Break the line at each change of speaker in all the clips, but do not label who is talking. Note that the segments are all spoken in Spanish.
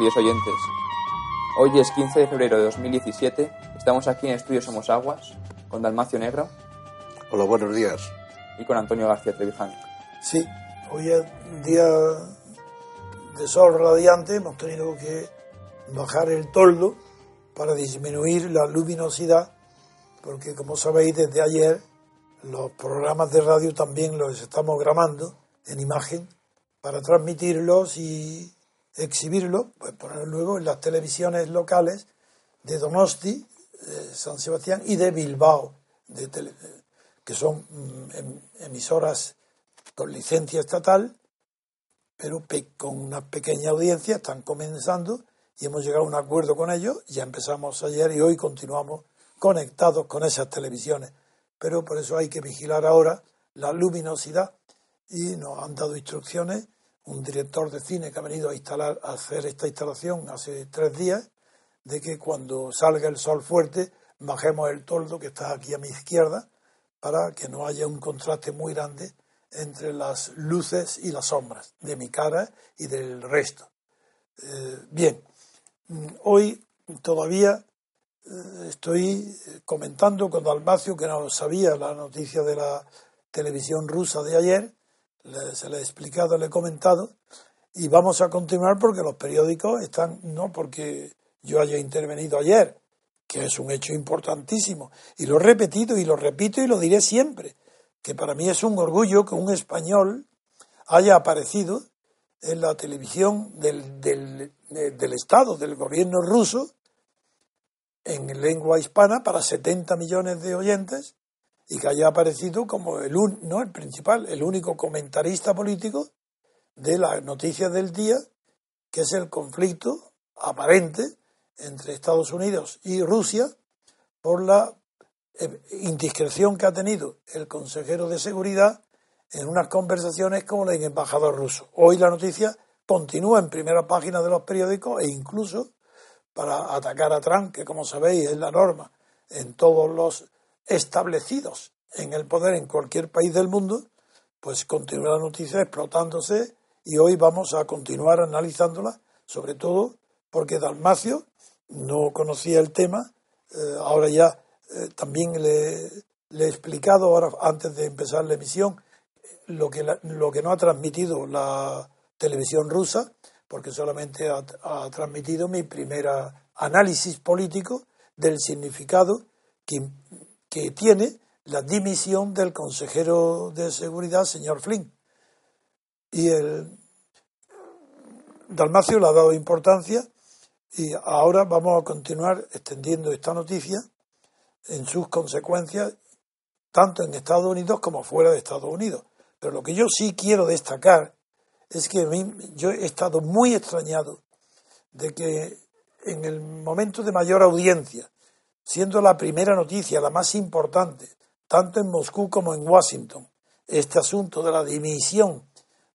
Queridos oyentes. Hoy es 15 de febrero de 2017. Estamos aquí en Estudio Somos Aguas con Dalmacio Negro.
Hola, buenos días.
Y con Antonio García Trevijano.
Sí, hoy es un día de sol radiante. Hemos tenido que bajar el toldo para disminuir la luminosidad, porque como sabéis, desde ayer los programas de radio también los estamos grabando en imagen para transmitirlos y exhibirlo, pues poner luego en las televisiones locales de Donosti, de San Sebastián y de Bilbao, de que son mm, em, emisoras con licencia estatal, pero con una pequeña audiencia, están comenzando y hemos llegado a un acuerdo con ellos, ya empezamos ayer y hoy continuamos conectados con esas televisiones, pero por eso hay que vigilar ahora la luminosidad y nos han dado instrucciones un director de cine que ha venido a instalar, a hacer esta instalación hace tres días, de que cuando salga el sol fuerte bajemos el toldo que está aquí a mi izquierda para que no haya un contraste muy grande entre las luces y las sombras de mi cara y del resto. Eh, bien, mm, hoy todavía eh, estoy comentando con Dalmacio que no sabía la noticia de la televisión rusa de ayer se le he explicado, le he comentado, y vamos a continuar porque los periódicos están, no porque yo haya intervenido ayer, que es un hecho importantísimo, y lo he repetido y lo repito y lo diré siempre, que para mí es un orgullo que un español haya aparecido en la televisión del, del, del Estado, del gobierno ruso, en lengua hispana para 70 millones de oyentes y que haya aparecido como el, no el principal, el único comentarista político de las noticias del día, que es el conflicto aparente entre Estados Unidos y Rusia por la eh, indiscreción que ha tenido el consejero de seguridad en unas conversaciones con el embajador ruso. Hoy la noticia continúa en primera página de los periódicos e incluso para atacar a Trump, que como sabéis es la norma en todos los establecidos en el poder en cualquier país del mundo, pues continúa la noticia explotándose y hoy vamos a continuar analizándola, sobre todo porque Dalmacio no conocía el tema, eh, ahora ya eh, también le, he explicado, ahora antes de empezar la emisión, lo que, lo que no ha transmitido la televisión rusa, porque solamente ha, ha transmitido mi primer análisis político del significado que que tiene la dimisión del consejero de seguridad, señor Flynn. Y el Dalmacio le ha dado importancia y ahora vamos a continuar extendiendo esta noticia en sus consecuencias tanto en Estados Unidos como fuera de Estados Unidos. Pero lo que yo sí quiero destacar es que yo he estado muy extrañado de que en el momento de mayor audiencia, siendo la primera noticia, la más importante, tanto en Moscú como en Washington, este asunto de la dimisión,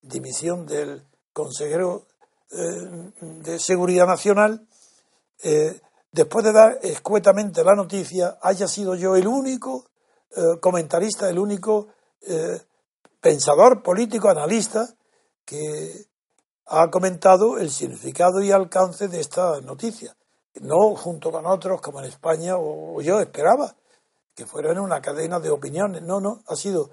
dimisión del consejero eh, de Seguridad Nacional, eh, después de dar escuetamente la noticia, haya sido yo el único eh, comentarista, el único pensador político, analista, que ha comentado el significado y alcance de esta noticia. No junto con otros como en España o, yo esperaba que fuera en una cadena de opiniones. No, no, ha sido,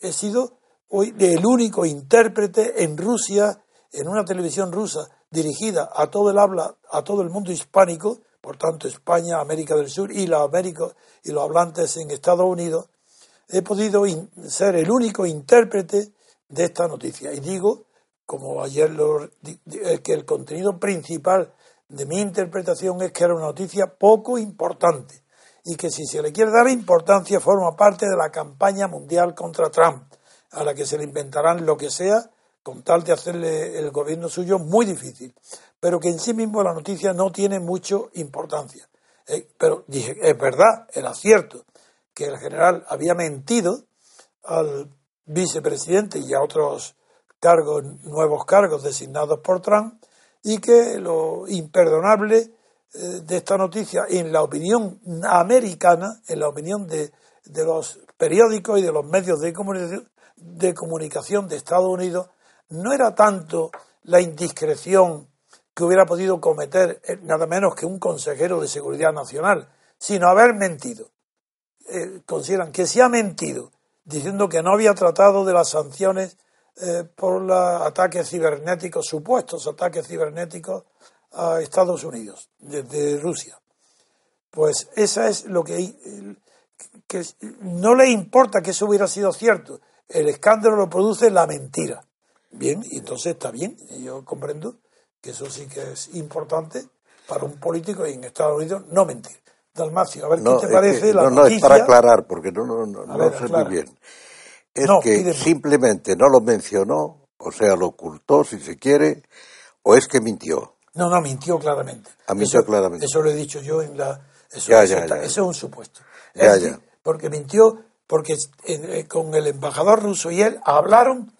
he sido hoy el único intérprete en Rusia, en una televisión rusa dirigida a todo el habla, a todo el mundo hispánico, por tanto España, América del Sur y los, América, y los hablantes en Estados Unidos, he podido ser el único intérprete de esta noticia. Y digo, como ayer lo, eh, que el contenido principal de mi interpretación es que era una noticia poco importante y que si se le quiere dar importancia forma parte de la campaña mundial contra Trump, a la que se le inventarán lo que sea con tal de hacerle el gobierno suyo muy difícil, pero que en sí mismo la noticia no tiene mucha importancia. Eh, pero dije, es verdad, era cierto que el general había mentido al vicepresidente y a otros cargos, nuevos cargos designados por Trump, y que lo imperdonable eh, de esta noticia, en la opinión americana, en la opinión de, de los periódicos y de los medios de comunicación, de comunicación de Estados Unidos, no era tanto la indiscreción que hubiera podido cometer eh, nada menos que un consejero de seguridad nacional, sino haber mentido. Eh, consideran que se ha mentido diciendo que no había tratado de las sanciones eh, por los ataques cibernéticos, supuestos ataques cibernéticos a Estados Unidos desde Rusia. Pues esa es lo que, que no le importa que eso hubiera sido cierto. El escándalo lo produce la mentira. Bien, y entonces está bien. Yo comprendo que eso sí que es importante para un político y en Estados Unidos no mentir. Dalmacio, a ver qué te parece la
no, No, es para aclarar, porque no, no, no, sé muy bien. Es que simplemente no lo mencionó, o sea, lo ocultó, si se quiere, o es que mintió.
No, no, mintió claramente.
Ha ah, mintió claramente.
Eso lo he dicho yo en la... Eso,
ya, ya,
eso es un supuesto.
Ya, ya.
Porque mintió, porque eh, con el embajador ruso y él hablaron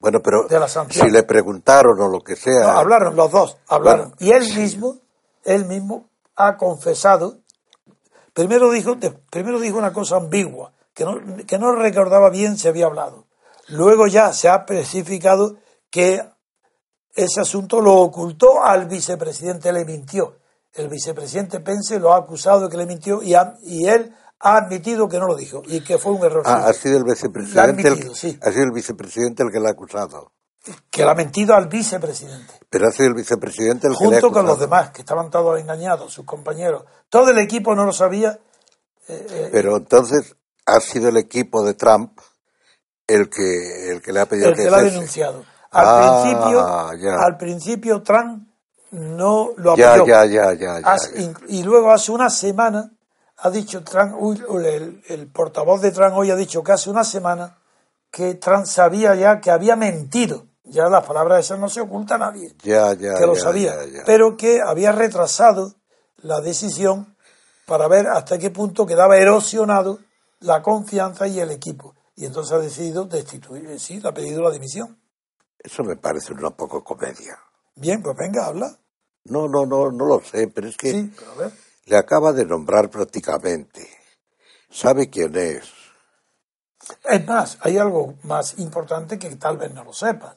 bueno, pero si le preguntaron o lo que sea.
No, hablaron los dos, hablaron. y él mismo, él mismo ha confesado. Primero dijo, primero dijo una cosa ambigua, que no, que no recordaba bien si había hablado. Luego ya se ha especificado que ese asunto lo ocultó al vicepresidente, le mintió. El vicepresidente Pence lo ha acusado de que le mintió y, y él ha admitido que no lo dijo y que fue un error.
Ah, ha sido el vicepresidente, el, ha sido el vicepresidente el que lo ha acusado.
Que le ha mentido al vicepresidente.
Pero ha sido el vicepresidente el
que le
ha
Junto con los demás, que estaban todos engañados, sus compañeros. Todo el equipo no lo sabía.
Eh, eh, Pero entonces ha sido el equipo de Trump el que, el que le ha pedido
el que, lo ha denunciado. Al, ah, principio, al principio Trump no lo
apoyó. Ya, ya, ya, ya,
Y luego hace una semana ha dicho Trump, el, portavoz de Trump hoy ha dicho que hace una semana que Trump sabía ya que había mentido. Ya las palabras esas no se oculta a nadie.
Ya, ya,
que lo sabía. pero que había retrasado la decisión para ver hasta qué punto quedaba erosionado la confianza y el equipo. Y entonces ha decidido destituir, sí, le ha pedido la dimisión.
Eso me parece una poco comedia.
Bien, pues venga, habla.
No, no, no, no lo sé, pero es que
sí, a ver.
Le acaba de nombrar prácticamente. ¿Sabe quién es?
Es más, hay algo más importante que tal vez no lo sepas.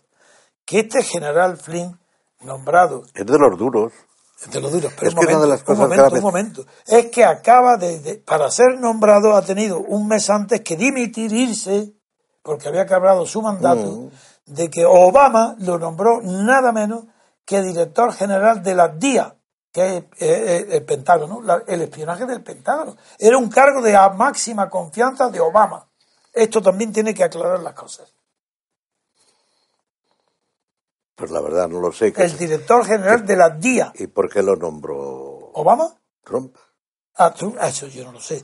Que este general Flynn, nombrado...
Es de los duros.
De los duros, pero es un, que momento, de las cosas un momento, un momento. Es que acaba de, Para ser nombrado ha tenido un mes antes que dimitir, irse, porque había acabado su mandato, mm. de que Obama lo nombró nada menos que director general de la DIA, que es el Pentágono, el espionaje del Pentágono. Era un cargo de máxima confianza de Obama. Esto también tiene que aclarar las cosas.
Pues la verdad no lo sé.
El director general de la DIA.
¿Y por qué lo nombró?
¿Obama?
Trump.
Ah, eso yo no lo sé.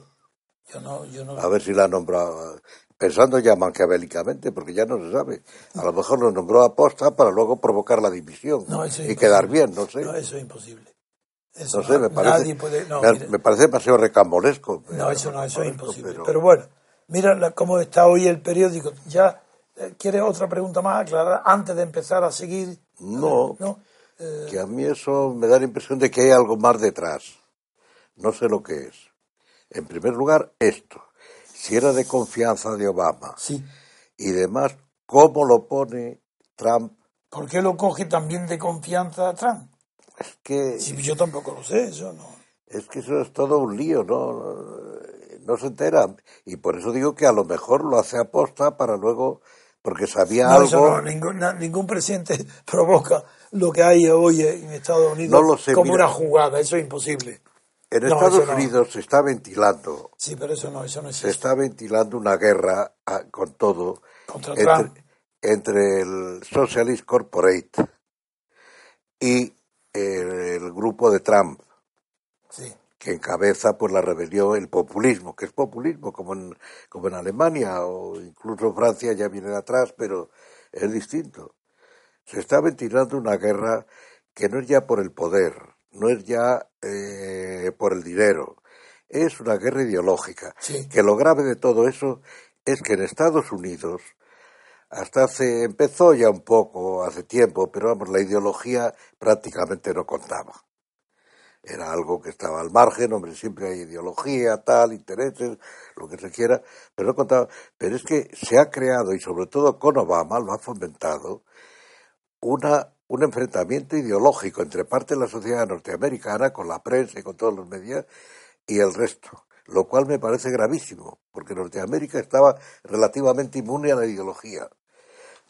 Yo no, yo no...
A ver si la nombrado, pensando ya maquiavélicamente, porque ya no se sabe. A lo mejor lo nombró a posta para luego provocar la división y quedar bien, no sé.
No, eso es imposible.
no sé, me parece, me, parece demasiado recambolesco.
No, eso no, eso es imposible. Pero, bueno, mira cómo está hoy el periódico. ¿Ya quieres otra pregunta más aclarada antes de empezar a seguir?
No, ¿No? Eh, que a mí eso me da la impresión de que hay algo más detrás. No sé lo que es. En primer lugar, esto. Si era de confianza de Obama.
Sí.
Y demás, ¿cómo lo pone Trump?
¿Por qué lo coge también de confianza Trump?
Es que...
Sí, yo tampoco lo sé, eso no.
Es que eso es todo un lío, ¿no? No se entera. Y por eso digo que a lo mejor lo hace aposta para luego porque sabía algo.
no, ningún, ningún presidente provoca lo que hay hoy en Estados Unidos como una jugada, eso es imposible.
En Estados Unidos se está ventilando.
Sí, pero eso no, eso no
Se está ventilando una guerra ah, con todo entre, el Socialist Corporate y el, grupo de Trump. Que encabeza por la rebelión, el populismo, que es populismo como en, como en Alemania o incluso Francia ya viene atrás, pero es distinto. Se está ventilando una guerra que no es ya por el poder, no es ya eh, por el dinero, es una guerra ideológica. Que lo grave de todo eso es que en Estados Unidos, hasta hace, empezó ya un poco, hace tiempo, pero vamos, la ideología prácticamente no contaba. Era algo que estaba al margen, hombre, siempre hay ideología, tal, intereses, lo que se quiera, pero no contaba. Pero es que se ha creado, y sobre todo con Obama lo ha fomentado, una un enfrentamiento ideológico entre parte de la sociedad norteamericana, con la prensa y con todos los medios, y el resto, lo cual me parece gravísimo, porque Norteamérica estaba relativamente inmune a la ideología,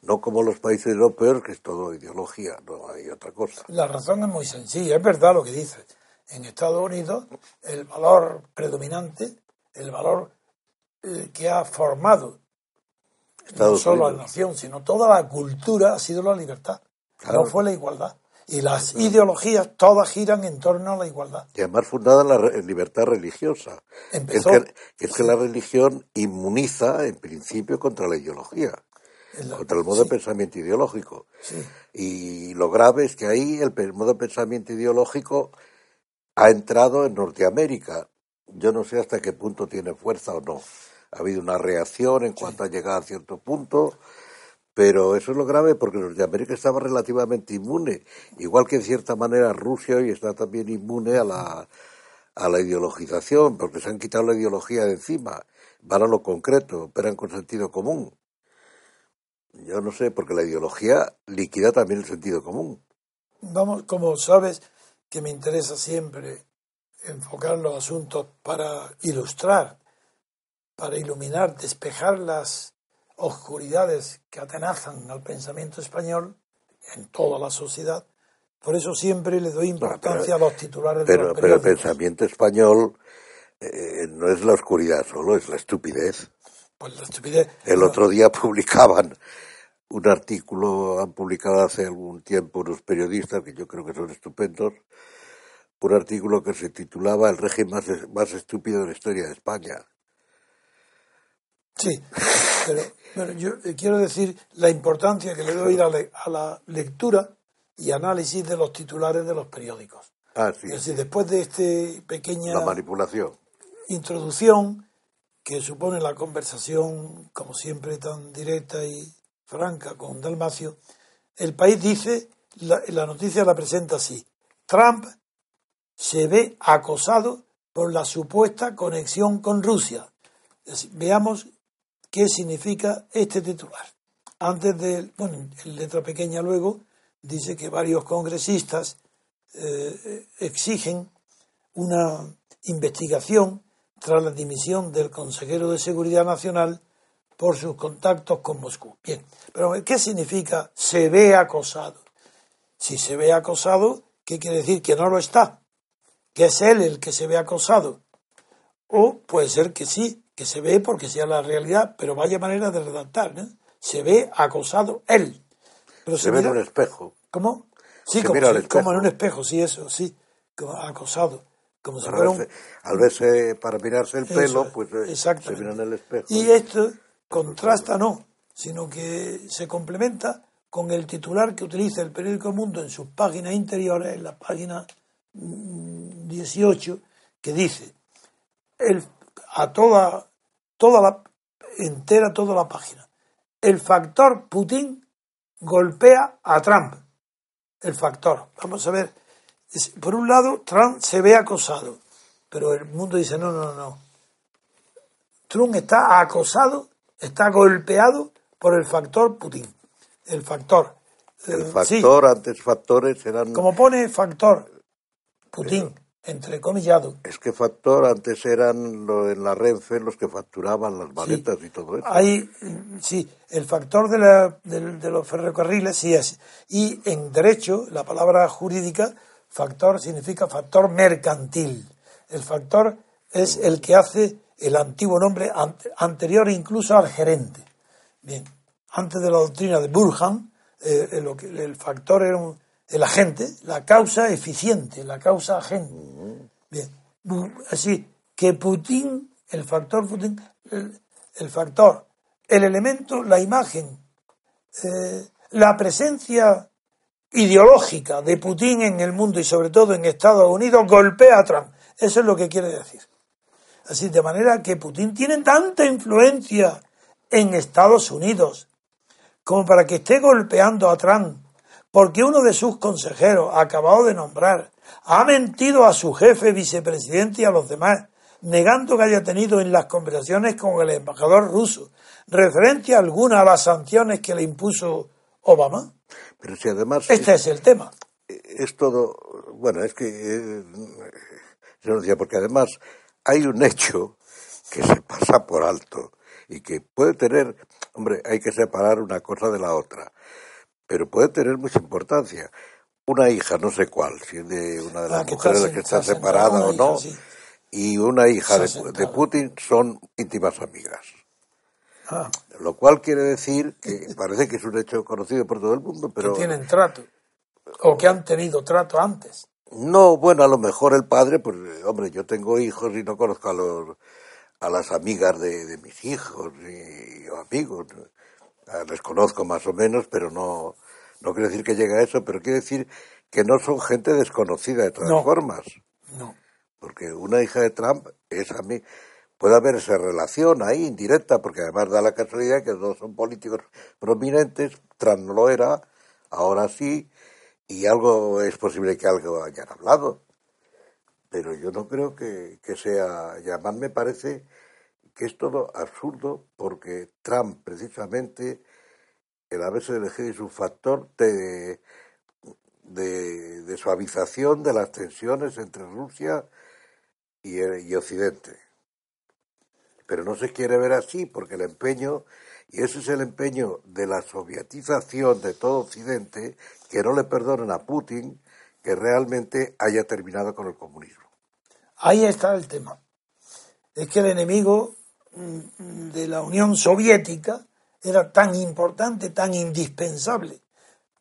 no como los países europeos, que es todo ideología, no hay otra cosa.
La razón es muy sencilla, es verdad lo que dices. En Estados Unidos, el valor predominante, el valor eh, que ha formado no solo la nación, sino toda la cultura, ha sido la libertad. No fue la igualdad. Y las ideologías todas giran en torno a la igualdad.
Y además fundada en la libertad religiosa. es, que, es que la religión inmuniza, en principio, contra la ideología. contra el modo de pensamiento ideológico. Y lo grave es que ahí el modo de pensamiento ideológico ha entrado en Norteamérica. Yo no sé hasta qué punto tiene fuerza o no. Ha habido una reacción en cuanto a llegar a cierto punto pero eso es lo grave porque Norteamérica estaba relativamente inmune, igual que en cierta manera Rusia hoy está también inmune a la, a la ideologización, porque se han quitado la ideología de encima, van a lo concreto, operan con sentido común. Yo no sé, porque la ideología liquida también el sentido común.
Vamos, como sabes, que me interesa siempre enfocar los asuntos para ilustrar, para iluminar, despejar las oscuridades que atenazan al pensamiento español en toda la sociedad. Por eso siempre le doy importancia a los titulares
pero,
de los
Pero el pensamiento español eh, no es la oscuridad solo, es la estupidez.
Pues la estupidez.
El otro día publicaban un artículo, han publicado hace algún tiempo unos periodistas que yo creo que son estupendos, un artículo que se titulaba El régimen más, más estúpido de la historia de España.
Sí, pero, yo quiero decir la importancia que le doy a, la lectura y análisis de los titulares de los periódicos.
Ah, sí.
Es decir, después de este pequeña
la manipulación.
introducción que supone la conversación, como siempre, tan directa y franca con Dalmacio, el país dice, la, noticia la presenta así, Trump se ve acosado por la supuesta conexión con Rusia. veamos qué significa este titular. Antes de, bueno, en letra pequeña luego, dice que varios congresistas eh, exigen una investigación tras la dimisión del consejero de Seguridad Nacional por sus contactos con Moscú. Bien, pero ¿qué significa se ve acosado? Si se ve acosado, ¿qué quiere decir? Que no lo está, que es él el que se ve acosado. O puede ser que sí, que se ve porque sea la realidad, pero vaya manera de redactar, ¿no? Se ve acosado él.
Pero se, ve en un espejo.
¿Cómo? Sí, como, en un espejo, sí, eso, sí, acosado. Como si fuera un-
al verse, para mirarse el pelo,
es,
pues eh, se mira en el espejo.
Y esto contrasta no, sino que se complementa con el titular que utiliza el periódico Mundo en sus páginas interiores, en la página mm, 18, que dice el, a toda, toda la entera toda la página. El factor Putin golpea a Trump. El factor. Vamos a ver. Por un lado, Trump se ve acosado, pero el mundo dice no, no, no. Trump está acosado, está golpeado por el factor Putin. El factor.
el
Eh, sí,
factor, antes factores eran...
como pone factor Putin, entre comillado.
Es que factor antes eran lo, en la Renfe los que facturaban las maletas y todo eso.
Mm, sí, el factor de, la- del- de los ferrocarriles sí es. Y en derecho, la palabra jurídica, factor significa factor mercantil. El factor es el que hace el antiguo nombre ante- anterior incluso al gerente. Bien, antes de la doctrina de Burhan, eh, eh, el factor era un- el agente, la causa eficiente, la causa agente. Bien, así que Putin, el factor Putin, el, el factor, el elemento, la imagen, eh, la presencia ideológica de Putin en el mundo y sobre todo en Estados Unidos golpea a Trump. Eso es lo que quiere decir. Así, de manera que Putin tiene tanta influencia en Estados Unidos como para que esté golpeando a Trump, porque uno de sus consejeros, acabado de nombrar, ha mentido a su jefe, vicepresidente y a los demás, negando que haya tenido en las conversaciones con el embajador ruso referencia alguna a las sanciones que le impuso Obama.
Pero si además
Este es el tema.
es todo, bueno, es que eh, se nos decía, porque además hay un hecho que se pasa por alto y que puede tener, hombre, hay que separar una cosa de la otra, pero puede tener mucha importancia. Una hija, no sé cuál, si es de una de
Ah,
las
que
mujeres que está
está
separada o no,
hija, sí.
y una hija de Putin son íntimas amigas.
Ah,
Lo cual quiere decir que parece que es un hecho conocido por todo el mundo, pero
que tienen trato. O que han tenido trato antes.
No, bueno, a lo mejor el padre, pues, hombre, yo tengo hijos y no conozco a los a las amigas de, de mis hijos y, o amigos. Ah, Les conozco más o menos, pero no, no quiere decir que llegue a eso, pero quiere decir que no son gente desconocida de todas
No.
formas.
No.
Porque una hija de Trump es a mí. Puede haber esa relación ahí indirecta, porque además da la casualidad que dos son políticos prominentes, Trump no lo era, ahora sí, y algo es posible que algo hayan hablado. Pero yo no creo que, que sea, y además me parece que es todo absurdo, porque Trump precisamente, el haberse elegido es un factor de, de, suavización de las tensiones entre Rusia y, el- y Occidente. Pero no se quiere ver así porque el empeño, y ese es el empeño de la sovietización de todo Occidente, que no le perdonen a Putin que realmente haya terminado con el comunismo.
Ahí está el tema. Es que el enemigo mm, de la Unión Soviética era tan importante, tan indispensable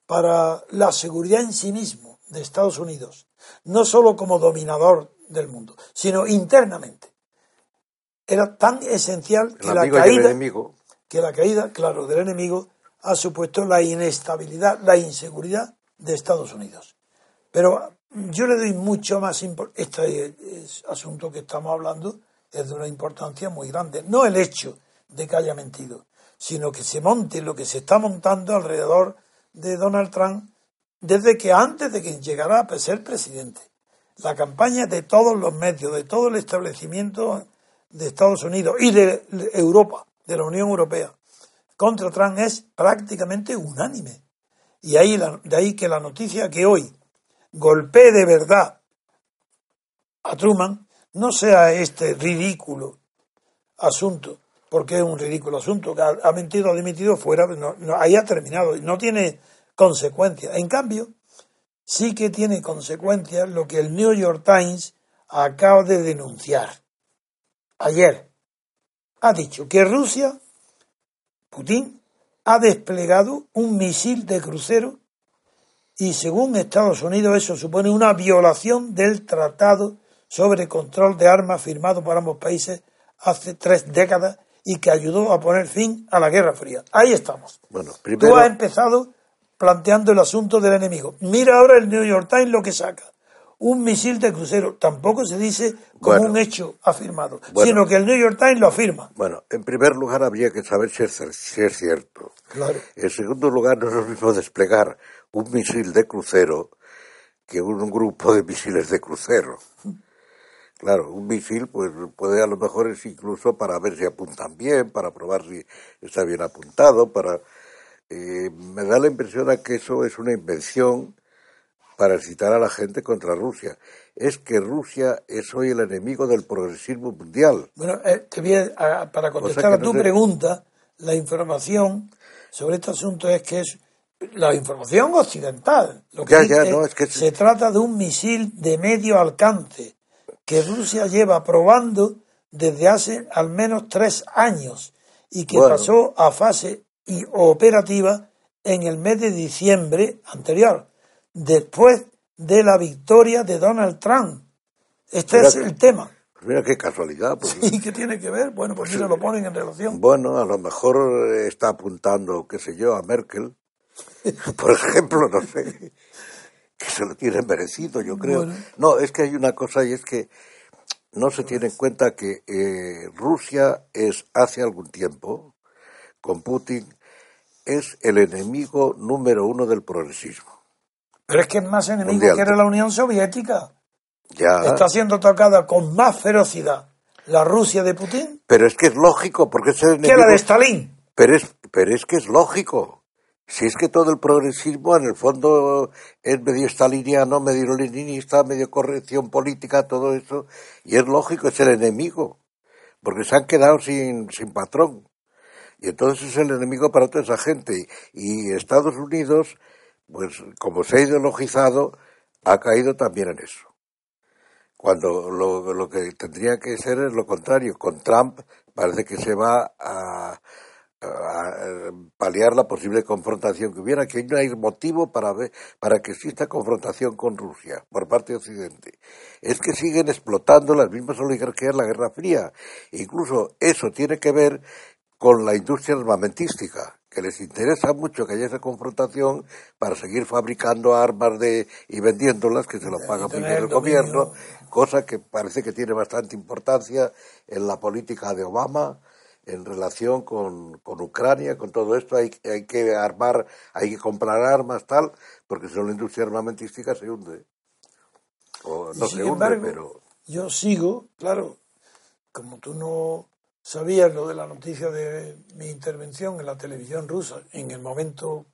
para la seguridad en sí mismo de Estados Unidos, no solo como dominador del mundo, sino internamente. Era tan esencial
El
que la caída,
enemigo.
que la caída, claro, del enemigo ha supuesto la inestabilidad, la inseguridad de Estados Unidos. Pero yo le doy mucho más importancia. Este es- asunto que estamos hablando es de una importancia muy grande. No el hecho de que haya mentido, sino que se monte lo que se está montando alrededor de Donald Trump desde que antes de que llegara a ser presidente. La campaña de todos los medios, de todo el establecimiento de Estados Unidos y de Europa, de la Unión Europea, contra Trump es prácticamente unánime. Y ahí la- de ahí que la noticia que hoy golpee de verdad a Truman no sea este ridículo asunto, porque es un ridículo asunto, que ha, mentido, ha dimitido fuera, no, ahí ha terminado, no tiene consecuencias. En cambio, sí que tiene consecuencias lo que el New York Times acaba de denunciar ayer. Ha dicho que Rusia, Putin, ha desplegado un misil de crucero y según Estados Unidos eso supone una violación del Tratado sobre control de armas firmado por ambos países hace tres décadas y que ayudó a poner fin a la Guerra Fría. Ahí estamos.
Bueno, primero...
Tú has empezado planteando el asunto del enemigo. Mira ahora el New York Times lo que saca. Un misil de crucero. Tampoco se dice como un hecho afirmado, sino que el New York Times lo afirma.
Bueno, en primer lugar habría que saber si es, si es cierto.
Claro.
En segundo lugar, no es lo mismo desplegar un misil de crucero que un grupo de misiles de crucero. Claro, un misil pues puede a lo mejor es incluso para ver si apuntan bien, para probar si está bien apuntado, para eh, me da la impresión de que eso es una invención para excitar a la gente contra Rusia. Es que Rusia es hoy el enemigo del progresismo mundial.
Bueno, eh, te voy a, para contestar a tu pregunta, la información sobre este asunto es que es la información occidental. Lo que se trata de un misil de medio alcance que Rusia lleva probando desde hace al menos tres años y que pasó a fase y operativa en el mes de diciembre anterior, después de la victoria de Donald Trump. Este es el tema.
Mira qué casualidad.
Pues, sí, ¿qué tiene que ver? Bueno, pues, pues mira, lo ponen en relación.
Bueno, a lo mejor está apuntando, qué sé yo, a Merkel, por ejemplo, no sé que se lo tienen merecido, yo creo. No, es que hay una cosa y es que no se tiene en cuenta que eh, Rusia es hace algún tiempo, con Putin, es el enemigo número uno del progresismo.
Pero es que es más enemigo que era la Unión Soviética.
Ya.
Está siendo tocada con más ferocidad la Rusia de Putin.
Pero es que es lógico, porque es el enemigo.
Que la de Stalin.
Pero es, pero es que es lógico. Si es que todo el progresismo en el fondo es medio staliniano, medio leninista, medio corrección política, todo eso, y es lógico, es el enemigo, porque se han quedado sin, sin patrón. Y entonces es el enemigo para toda esa gente. Y Estados Unidos, pues como se ha ideologizado, ha caído también en eso. Cuando lo, lo que tendría que ser es lo contrario. Con Trump parece que se va a, paliar la posible confrontación que hubiera, que no hay motivo para, ver, para que exista confrontación con Rusia por parte de Occidente. Es que siguen explotando las mismas oligarquías la Guerra Fría. Incluso eso tiene que ver con la industria armamentística, que les interesa mucho que haya esa confrontación para seguir fabricando armas de, y vendiéndolas, que se lo paga primero el gobierno, cosa que parece que tiene bastante importancia en la política de Obama en relación con, con, Ucrania, con todo esto, hay, hay que armar, hay que comprar armas, tal, porque si no la industria armamentística se hunde. O no se hunde, pero...
Yo sigo, claro, como tú no sabías lo de la noticia de mi intervención en la televisión rusa, en el momento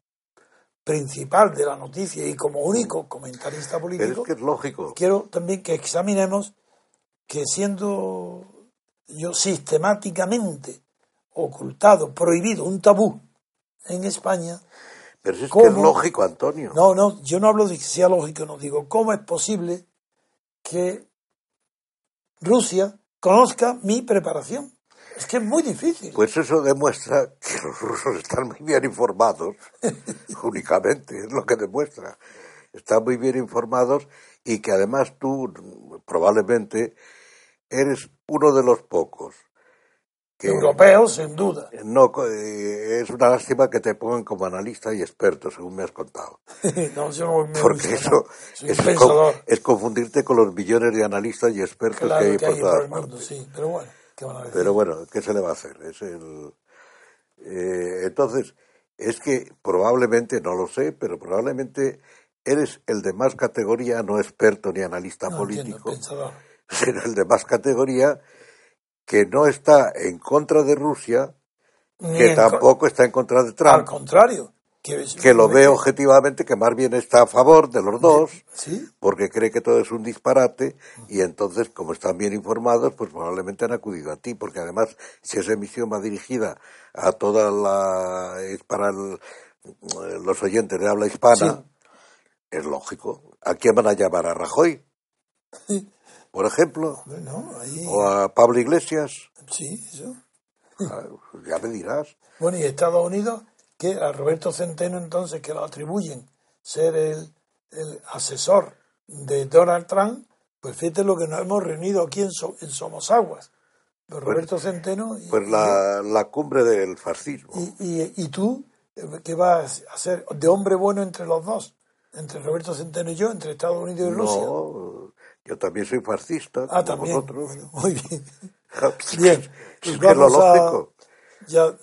principal de la noticia y como único comentarista político.
Pero es que es lógico.
Quiero también que examinemos que siendo yo sistemáticamente ocultado, prohibido, un tabú en España.
Pero es que es lógico, Antonio.
No, no, yo no hablo de que sea lógico, no digo, ¿cómo es posible que Rusia conozca mi preparación? Es que es muy difícil.
Pues eso demuestra que los rusos están muy bien informados, únicamente, es lo que demuestra. Están muy bien informados y que además tú probablemente eres uno de los pocos
Europeos, sin duda.
No, eh, es una lástima que te pongan como analista y experto, según me has contado.
no, yo no me
Porque eso es, confundirte con los millones de analistas y expertos que hay por todas partes.
Sí, pero bueno, ¿qué van a decir?
Pero bueno, ¿qué se le va a hacer? Es el, eh, entonces, es que probablemente, no lo sé, pero probablemente eres el de más categoría, no experto ni analista político, sino el de más categoría que no está en contra de Rusia, que tampoco está en contra de Trump.
Al contrario.
Que, lo ve objetivamente que más bien está a favor de los dos,
¿Sí?
porque cree que todo es un disparate, y entonces, como están bien informados, pues probablemente han acudido a ti, porque además, si esa emisión va dirigida a toda la. es para los oyentes de habla hispana, es lógico. ¿A quién van a llamar? ¿A Rajoy? por ejemplo, o a Pablo Iglesias.
Sí, eso.
Ah, ya me dirás.
Bueno, y Estados Unidos, que a Roberto Centeno entonces, que lo atribuyen ser el, el asesor de Donald Trump, Pues fíjate lo que nos hemos reunido aquí en, en Somosaguas. Pues Roberto Centeno.
Y, pues la, la, cumbre del fascismo.
Y, y, y, tú, ¿qué vas a hacer de hombre bueno entre los dos? Entre Roberto Centeno y yo, entre Estados Unidos y Rusia.
No, yo también soy fascista.
Ah, también.
Vosotros.
muy bien. bien. Pues
es que lo lógico.
Ya,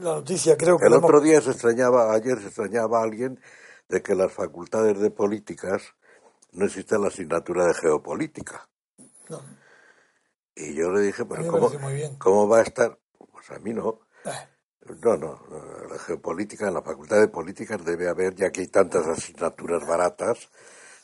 la noticia creo que.
El otro día se extrañaba, ayer se extrañaba a alguien de que las facultades de políticas no existe la asignatura de geopolítica.
No.
Y yo le dije, pero ¿cómo, ¿cómo va a estar? Pues a mí no.
Eh.
No, no, la geopolítica, en la facultad de políticas debe haber, ya que hay tantas asignaturas baratas,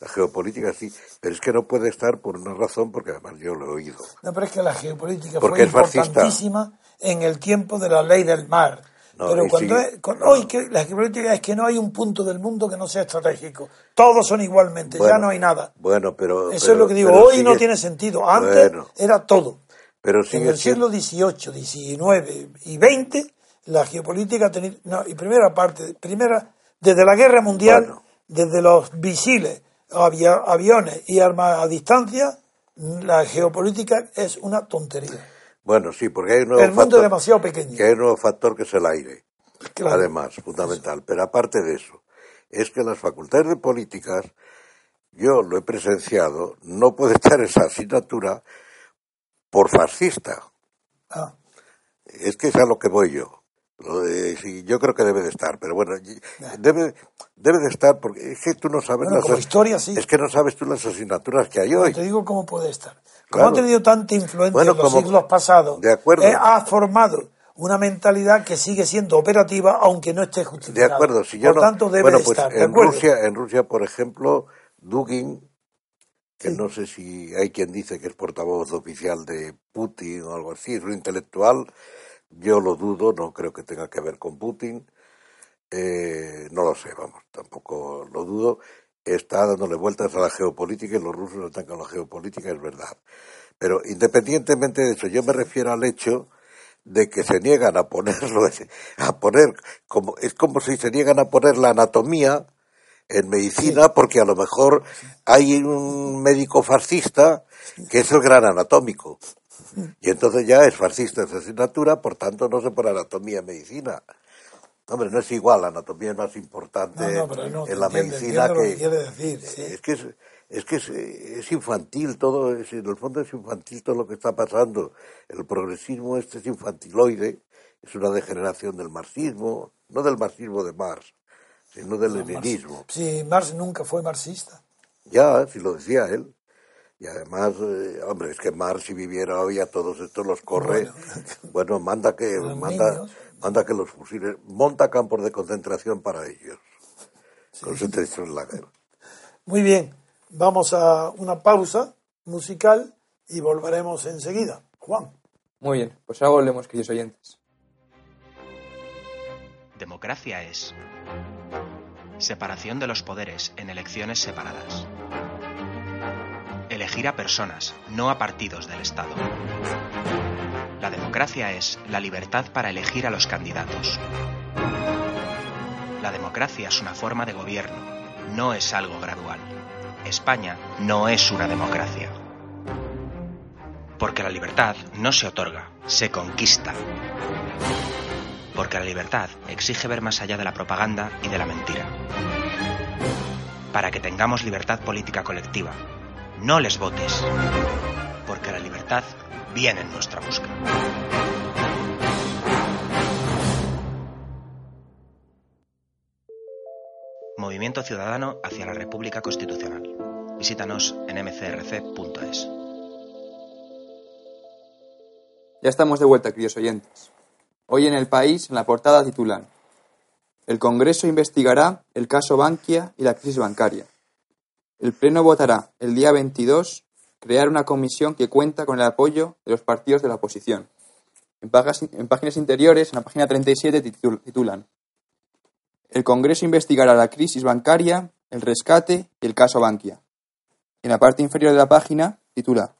la geopolítica sí, pero es que no puede estar por una razón, porque además yo lo he oído.
No, pero es que la geopolítica
porque
fue
es
importantísima en el tiempo de la ley del mar.
No,
pero cuando
sí,
es- con-
no.
hoy que la geopolítica es que no hay un punto del mundo que no sea estratégico. Todos son igualmente, ya
Bueno,
no hay nada.
Bueno, pero...
Eso
pero-
es lo que digo. Hoy no tiene sentido. Antes
Bueno.
era todo.
Pero
En el siglo XVIII, XIX y XX, la geopolítica ha tenido. No, y primera parte, primera, desde la guerra mundial,
Bueno.
desde los misiles, avia- aviones y armas a distancia, la geopolítica es una tontería.
Bueno, sí, porque hay un nuevo
El mundo
factor,
es demasiado pequeño.
que hay un nuevo factor que es el aire.
Claro.
además, fundamental. Pero aparte de eso, es que las facultades de políticas, yo lo he presenciado, no puede estar esa asignatura por fascista.
Ah,
Es que es a lo que voy yo. Yo creo que debe de estar, pero bueno, debe, debe de estar porque es que tú no sabes
Bueno,
las
historia, sí.
Es que no sabes tú las asignaturas que hay hoy.
te digo cómo puede estar. Como ha tenido tanta influencia
Bueno,
en los
como-
siglos pasados,
de acuerdo.
eh, ha formado una mentalidad que sigue siendo operativa aunque no esté
De
justificada.
acuerdo, si yo
Por
no.
tanto, debe
bueno,
de
pues
estar. ¿de
en? Rusia, en Rusia, por ejemplo, Dugin, que
Sí.
no sé si hay quien dice que es portavoz oficial de Putin o algo así, es un intelectual, yo lo dudo, no creo que tenga que ver con Putin, eh, no lo sé, vamos, tampoco lo dudo, está dándole vueltas a la geopolítica y los rusos están con la geopolítica, es verdad. Pero independientemente de eso, yo me refiero al hecho de que se niegan a ponerlo, a poner, como, es como si se niegan a poner la anatomía en medicina porque a lo mejor hay un médico fascista que es el gran anatómico. Y entonces ya es fascista esa asignatura, por tanto no se pone anatomía en medicina. Hombre, no es igual, la anatomía es más importante
No, no, pero no,
en la
entiendo,
medicina
entiendo
que...
que quiere decir, sí.
Es que es, es que es, es infantil todo, es, en el fondo es infantil todo lo que está pasando. El progresismo este es infantiloide, es una degeneración del marxismo, no del marxismo de Marx, sino del leninismo.
Si Marx nunca fue marxista.
Ya, si lo decía él. Y además, eh, hombre, es que Marx si viviera hoy a todos estos los corre. Bueno, manda que
Los
manda,
niños.
manda que los fusiles, monta campos de concentración para ellos. Concentración en la guerra.
Muy bien, vamos a una pausa musical y volveremos enseguida. Juan.
Muy bien, pues ahora volvemos, queridos oyentes.
Democracia es separación de los poderes en elecciones separadas. Elegir a personas, no a partidos del Estado. La democracia es la libertad para elegir a los candidatos. La democracia es una forma de gobierno, no es algo gradual. España no es una democracia. Porque la libertad no se otorga, se conquista. Porque la libertad exige ver más allá de la propaganda y de la mentira. Para que tengamos libertad política colectiva, no les votes. Porque la libertad viene en nuestra busca. Movimiento Ciudadano hacia la República Constitucional. Visítanos en mcrc.es.
Ya estamos de vuelta, queridos oyentes. Hoy en el país, en la portada titulan El Congreso investigará el caso Bankia y la crisis bancaria. El Pleno votará el día 22 crear una comisión que cuenta con el apoyo de los partidos de la oposición. En, páginas interiores, en la página 37, titul- titulan El Congreso investigará la crisis bancaria, el rescate y el caso Bankia. En la parte inferior de la página titula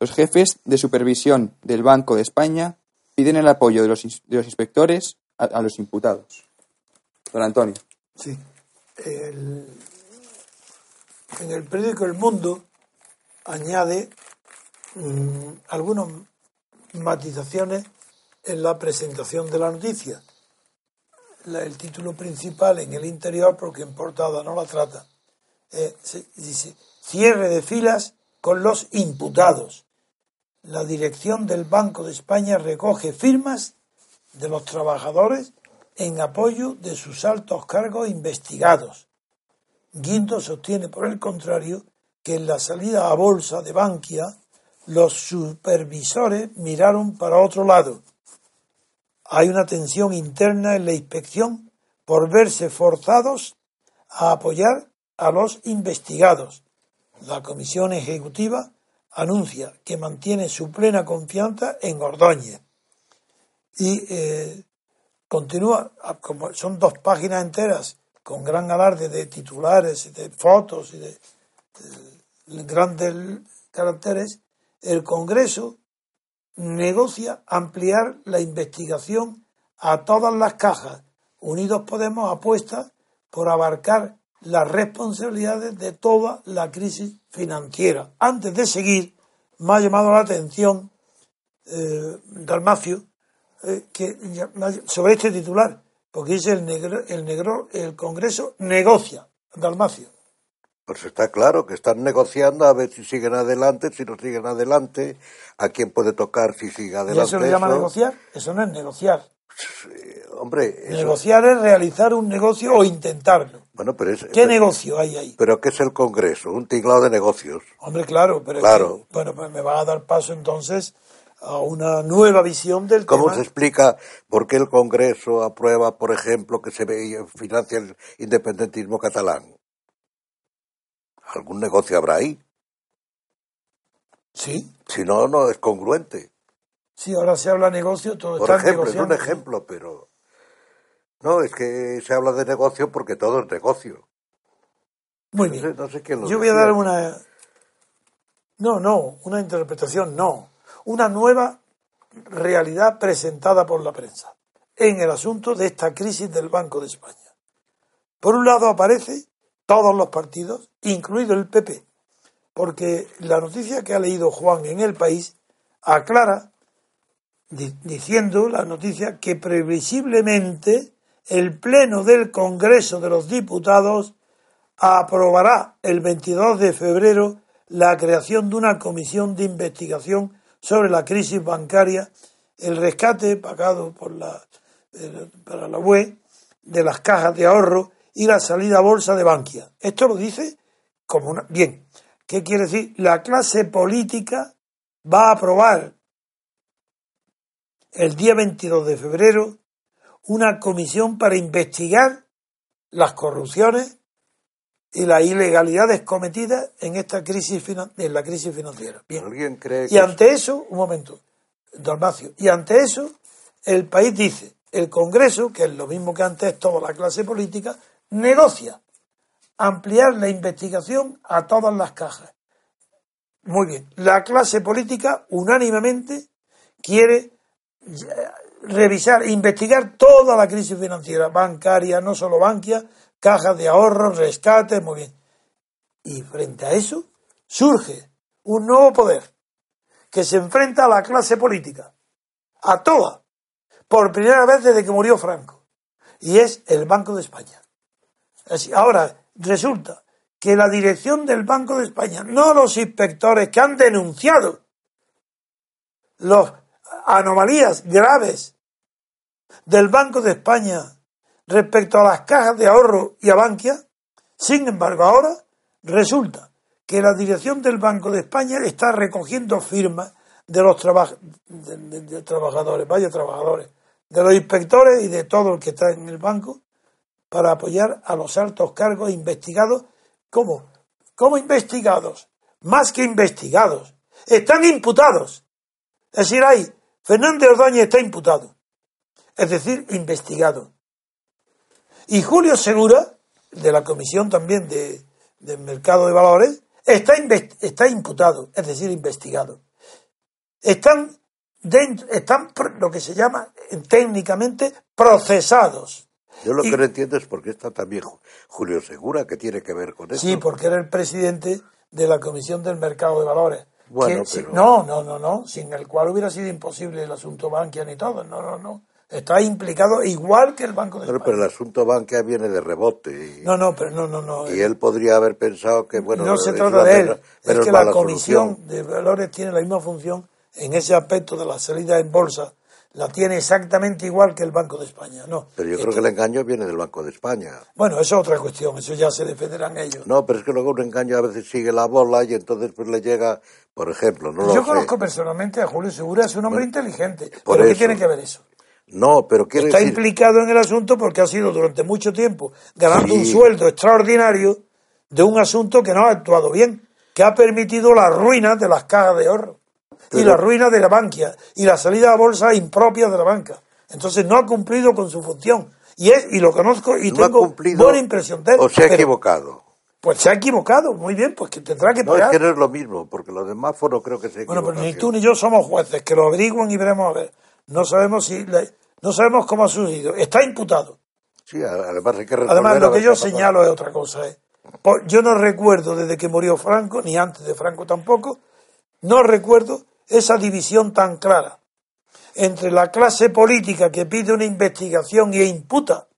Los jefes de supervisión del Banco de España piden el apoyo de los, de los inspectores a, los imputados. Don Antonio.
Sí. En el periódico El Mundo añade mm, algunas matizaciones en la presentación de la noticia. el título principal en el interior, porque en portada no la trata, eh, dice cierre de filas con los imputados. La dirección del Banco de España recoge firmas de los trabajadores en apoyo de sus altos cargos investigados. Guindo sostiene, por el contrario, que en la salida a bolsa de Bankia los supervisores miraron para otro lado. Hay una tensión interna en la inspección por verse forzados a apoyar a los investigados. La comisión ejecutiva anuncia que mantiene su plena confianza en Ordóñez. Y eh, continúa, como son dos páginas enteras con gran alarde de titulares y de fotos y de, grandes caracteres, el Congreso negocia ampliar la investigación a todas las cajas. Unidos Podemos apuesta por abarcar las responsabilidades de toda la crisis financiera. Antes de seguir, me ha llamado la atención eh, Dalmacio eh, que, sobre este titular, porque dice el negro, el negro, el Congreso negocia, Dalmacio.
Pues está claro que están negociando a ver si siguen adelante, si no siguen adelante, a quién puede tocar si sigue adelante. ¿Y
eso lo llama negociar? Eso no es negociar.
hombre.
Negociar es realizar un negocio o intentarlo.
Bueno, pero es,
¿Qué negocio hay ahí?
¿Pero qué es el Congreso? Un tinglado de negocios.
Hombre, claro, pero
claro.
bueno, pues me va a dar paso entonces a una nueva visión del
¿Cómo se explica por qué el Congreso aprueba, por ejemplo, que se financia el independentismo catalán? ¿Algún negocio habrá ahí?
Sí.
Si no, no es congruente.
Sí, ahora se habla negocio, todo
Por ejemplo, es un ejemplo, pero... No, es que se habla de negocio porque todo es negocio.
Muy bien. Yo voy a dar una... No, no, una interpretación, no una nueva realidad presentada por la prensa en el asunto de esta crisis del Banco de España. Por un lado aparece todos los partidos, incluido el PP, porque la noticia que ha leído Juan en el país aclara, diciendo la noticia, que previsiblemente el Pleno del Congreso de los Diputados aprobará el 22 de febrero la creación de una comisión de investigación sobre la crisis bancaria, el rescate pagado por la, para la UE de las cajas de ahorro y la salida a bolsa de Bankia. Esto lo dice como una... Bien, ¿qué quiere decir? La clase política va a aprobar el día 22 de febrero una comisión para investigar las corrupciones y las ilegalidades cometidas en esta crisis en la crisis financiera. Bien.
¿Alguien cree
y ante eso, un momento, Dalmacio, y ante eso el país dice, el Congreso, que es lo mismo que antes toda la clase política, negocia ampliar la investigación a todas las cajas. Muy bien, la clase política unánimemente quiere revisar, investigar toda la crisis financiera, bancaria, no solo bancaria, cajas de ahorro, rescate, muy bien. Y frente a eso surge un nuevo poder que se enfrenta a la clase política, a toda, por primera vez desde que murió Franco, y es el Banco de España. Ahora, resulta que la dirección del Banco de España, no los inspectores que han denunciado las anomalías graves del Banco de España respecto a las cajas de ahorro y a Bankia, sin embargo ahora resulta que la dirección del Banco de España está recogiendo firmas de los trabajadores, vaya trabajadores, de los inspectores y de todo el que está en el banco para apoyar a los altos cargos investigados. ¿Cómo? ¿Cómo investigados? Más que investigados. Están imputados. Es decir, ahí, Fernández Ordóñez está imputado. Es decir, investigado. Y Julio Segura, de la Comisión también de, Mercado de Valores, está, está imputado, es decir, investigado. Están, dentro, están lo que se llama técnicamente procesados.
Yo lo que no entiendo es por qué está también Julio Segura, que tiene que ver con eso.
Sí, porque era el presidente de la Comisión del Mercado de Valores.
Bueno,
que si-
pero-
no, no, no, no, sin el cual hubiera sido imposible el asunto Bankia ni todo. No, no, no. Está implicado igual que el Banco de
Pero,
España.
pero el asunto Bankia viene de rebote. Y,
No, no, pero no, no, no.
y él podría haber pensado que, bueno,
no se trata de él.
menos-
Es que la Comisión
solución.
de Valores tiene la misma función en ese aspecto de la salida en bolsa. La tiene exactamente igual que el Banco de España. No.
Pero yo
Esto-
creo que el engaño viene del Banco de España.
Bueno, eso es otra cuestión. Eso ya se defenderán ellos.
No, pero es que luego un engaño a veces sigue la bola y entonces pues le llega, por ejemplo, no lo
Yo
sé.
conozco personalmente a Julio Segura, es un hombre inteligente.
por
¿Pero qué tiene que ver eso?
No, pero quiere
Está
decir...
implicado en el asunto porque ha sido durante mucho tiempo ganando
Sí.
un sueldo extraordinario de un asunto que no ha actuado bien, que ha permitido la ruina de las cajas de ahorro y la ruina de la banca y la salida a bolsa impropia de la banca. Entonces no ha cumplido con su función. Y, es, y lo conozco y
no
tengo
cumplido
buena impresión de él.
o se ha
pero,
equivocado.
Pues se ha equivocado, muy bien, pues que tendrá que
No, es
pagar.
que no es lo mismo, porque los demás no creo que se
Bueno, pero ni tú ni yo somos jueces, que lo averigüen y veremos a ver. No sabemos si le- no sabemos cómo ha sucedido. Está imputado.
Sí, además hay que
Además, lo que yo señalo es otra cosa. ¿eh? Yo no recuerdo desde que murió Franco, ni antes de Franco tampoco, no recuerdo esa división tan clara entre la clase política que pide una investigación e imputa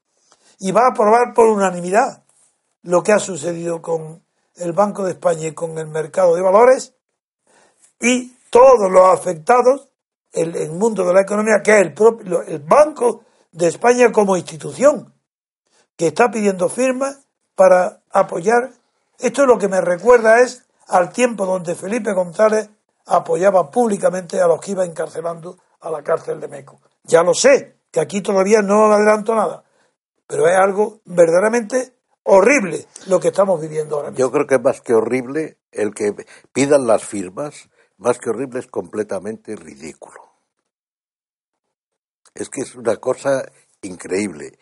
y va a aprobar por unanimidad lo que ha sucedido con el Banco de España y con el mercado de valores y todos los afectados, el, mundo de la economía, que es el, propio, el Banco de España como institución, que está pidiendo firmas para apoyar. Esto es lo que me recuerda es al tiempo donde Felipe González apoyaba públicamente a los que iba encarcelando a la cárcel de Meco. Ya lo sé, que aquí todavía no adelanto nada, pero es algo verdaderamente horrible lo que estamos viviendo ahora mismo.
Yo creo que más que horrible, el que pidan las firmas, más que horrible es completamente ridículo. Es que es una cosa increíble.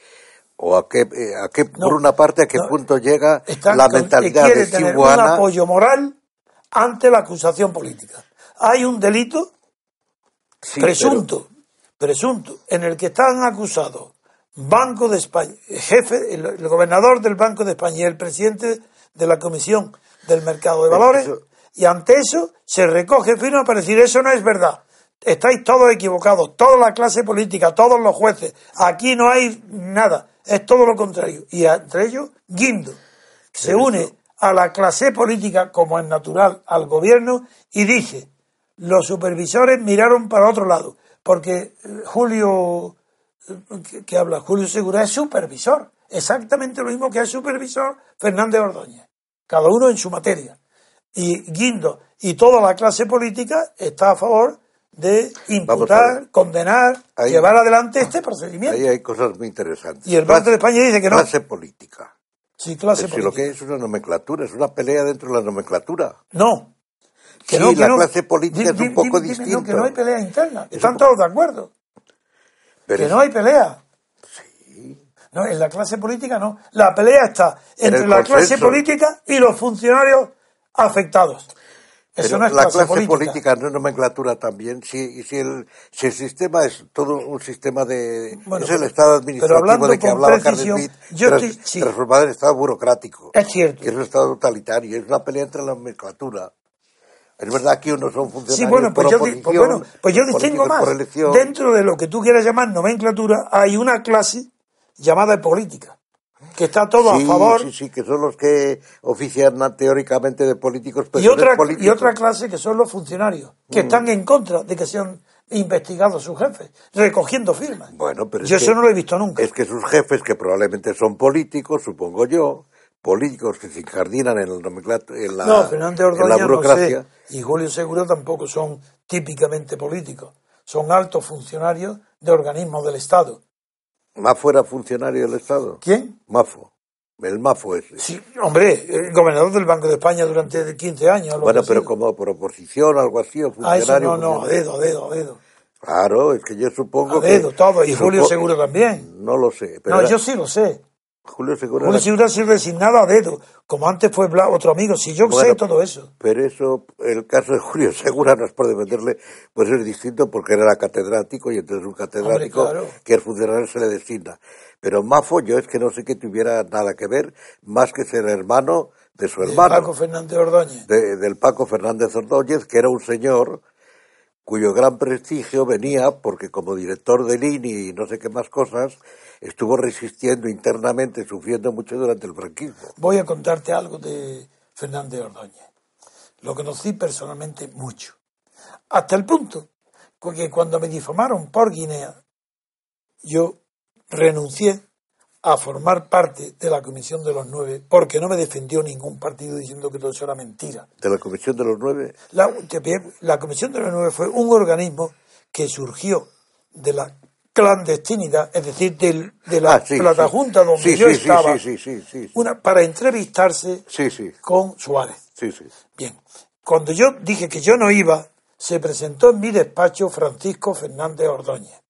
O a qué, eh, a qué
No,
por una parte, a qué
no,
punto llega la mentalidad
que quiere
de
tener un apoyo moral ante la acusación política. Hay un delito
Sí,
presunto, presunto, en el que están acusados Banco de España, jefe, el, el gobernador del Banco de España y el presidente de la Comisión del Mercado de Valores,
eso-
y ante eso se recoge firma para decir eso no es verdad. Estáis todos equivocados, toda la clase política, todos los jueces. Aquí no hay nada, es todo lo contrario. Y entre ellos, Guindo, que se une a la clase política, como es natural, al gobierno, y dice, los supervisores miraron para otro lado, porque eh, Julio, eh, que, que habla, Julio Segura es supervisor, exactamente lo mismo que es supervisor Fernández Ordóñez, cada uno en su materia. Y Guindo y toda la clase política está a favor de imputar, condenar,
Ahí-
llevar adelante este procedimiento.
Ahí hay cosas muy interesantes.
Y el Banco de España dice que no.
Clase política.
Sí, clase
Es decir, lo
política.
que es una nomenclatura, es una pelea dentro de la nomenclatura.
No. Que
Sí,
no, que
la
no.
clase política es un poco
dime,
distinto.
No, que no hay pelea interna.
Es
Están todos de acuerdo.
Pero
que
es-
no hay pelea. No, en la clase política no. La pelea está
En
entre la clase política y los funcionarios afectados. Eso no es
la
clase,
clase
política.
política. no es nomenclatura también. Si, si, el, si el sistema es todo un sistema de.
Bueno,
es el estado administrativo de que hablaba Carles
estoy- sí.
transformado en estado burocrático.
Es cierto.
Es un estado totalitario. Es una pelea entre la nomenclatura. Es verdad que unos son funcionarios
Sí, bueno, pues
por
yo, pues bueno, pues yo distingo
políticos
más. Dentro de lo que tú quieras llamar nomenclatura, hay una clase llamada política, que está todo
sí,
a favor,
Sí, sí, que son los que ofician teóricamente de políticos, pero
y otra,
no es político.
y otra clase que son los funcionarios, que
Mm.
están en contra de que sean investigados sus jefes, recogiendo firmas.
Bueno, pero es
yo
que-
eso no lo he visto nunca.
Es que sus jefes, que probablemente son políticos, supongo yo, políticos que se incardinan en, en la,
no, Fernández
en la
Ordóñez no sé,
burocracia.
y Julio Seguro tampoco son típicamente políticos, son altos funcionarios de organismos del Estado.
¿Mafo era funcionario del Estado?
¿Quién?
Mafo. El Mafo ese.
Sí, hombre, el gobernador del Banco de España durante 15 años.
bueno, pero como por oposición algo así, o
Ah, eso
funcionario.
no, no, a
funcionario.
dedo, a dedo, a dedo.
Claro, es que yo supongo
A
que...
dedo, todo, y Julio Seguro también.
No lo sé, pero
No,
era-
yo sí lo sé.
Julio Seguro
Julio ha sido designado a dedo, como antes fue otro amigo. Si yo sé todo eso.
Pero eso, el caso de Julio Segura no es por defenderle, pues es distinto porque él era catedrático y entonces un catedrático
Hombre, claro.
que el funcionario se le designa. Pero Mafo, yo es que no sé que tuviera nada que ver, más que ser hermano de su hermano.
Paco Fernández Ordóñez.
del Paco Fernández Ordóñez, que era un señor cuyo gran prestigio venía porque como director del INI y no sé qué más cosas, estuvo resistiendo internamente, sufriendo mucho durante el franquismo.
Voy a contarte algo de Fernández Ordóñez. Lo conocí personalmente mucho. Hasta el punto que cuando me difamaron por Guinea, yo renuncié a formar parte de la Comisión de los Nueve, porque no me defendió ningún partido diciendo que todo eso era mentira.
¿De la Comisión de los Nueve?
La, la Comisión de los Nueve fue un organismo que surgió de la clandestinidad, es decir, de la ah, plata junta donde yo estaba, una, para entrevistarse con Suárez. Bien, cuando yo dije que yo no iba, se presentó en mi despacho Francisco Fernández Ordóñez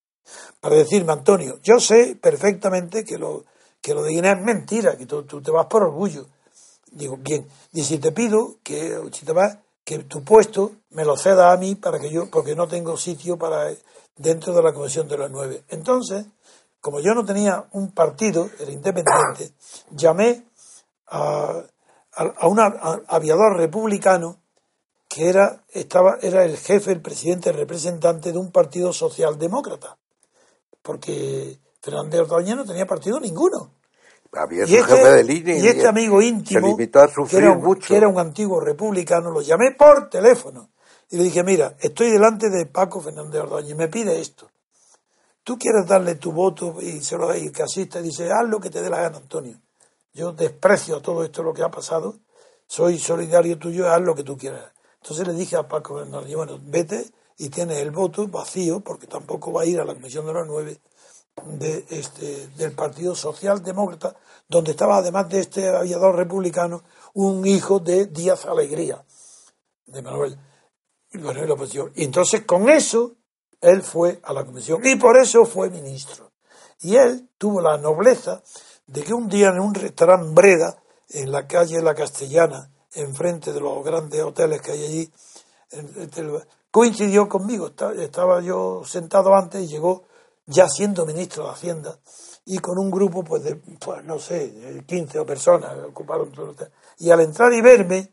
para decirme, Antonio, yo sé perfectamente que lo, que lo de Guinea es mentira, que tú, te vas por orgullo. Digo, bien, y si te pido que, si te vas, que tu puesto me lo ceda a mí para que yo, porque no tengo sitio para dentro de la Comisión de los Nueve. Entonces, como yo no tenía un partido, el independiente, llamé a, a, un aviador republicano que era, estaba, era el jefe, el presidente, el representante de un partido socialdemócrata porque Fernández Ordóñez no tenía partido ninguno.
Había y, este, jefe de línea
y este amigo íntimo,
que, era
un, que era un antiguo republicano, lo llamé por teléfono y le dije, mira, estoy delante de Paco Fernández Ordóñez, me pide esto. Tú quieres darle tu voto y se lo da y casista y dice, haz lo que te dé la gana, Antonio. Yo desprecio todo esto lo que ha pasado, soy solidario tuyo, haz lo que tú quieras. Entonces le dije a Paco Fernández, bueno, vete y tiene el voto vacío, porque tampoco va a ir a la Comisión de los Nueve, de este, del Partido Socialdemócrata, donde estaba además de este aviador republicano un hijo de Díaz Alegría, de Manuel, Manuel Oposición. Y entonces con eso él fue a la comisión y por eso fue ministro. Y él tuvo la nobleza de que un día en un restaurante Breda, en la calle La Castellana, enfrente de los grandes hoteles que hay allí, coincidió conmigo. Estaba yo sentado antes y llegó ya siendo ministro de Hacienda y con un grupo, pues, de, pues, no sé, 15 personas ocuparon todo el Y al entrar y verme,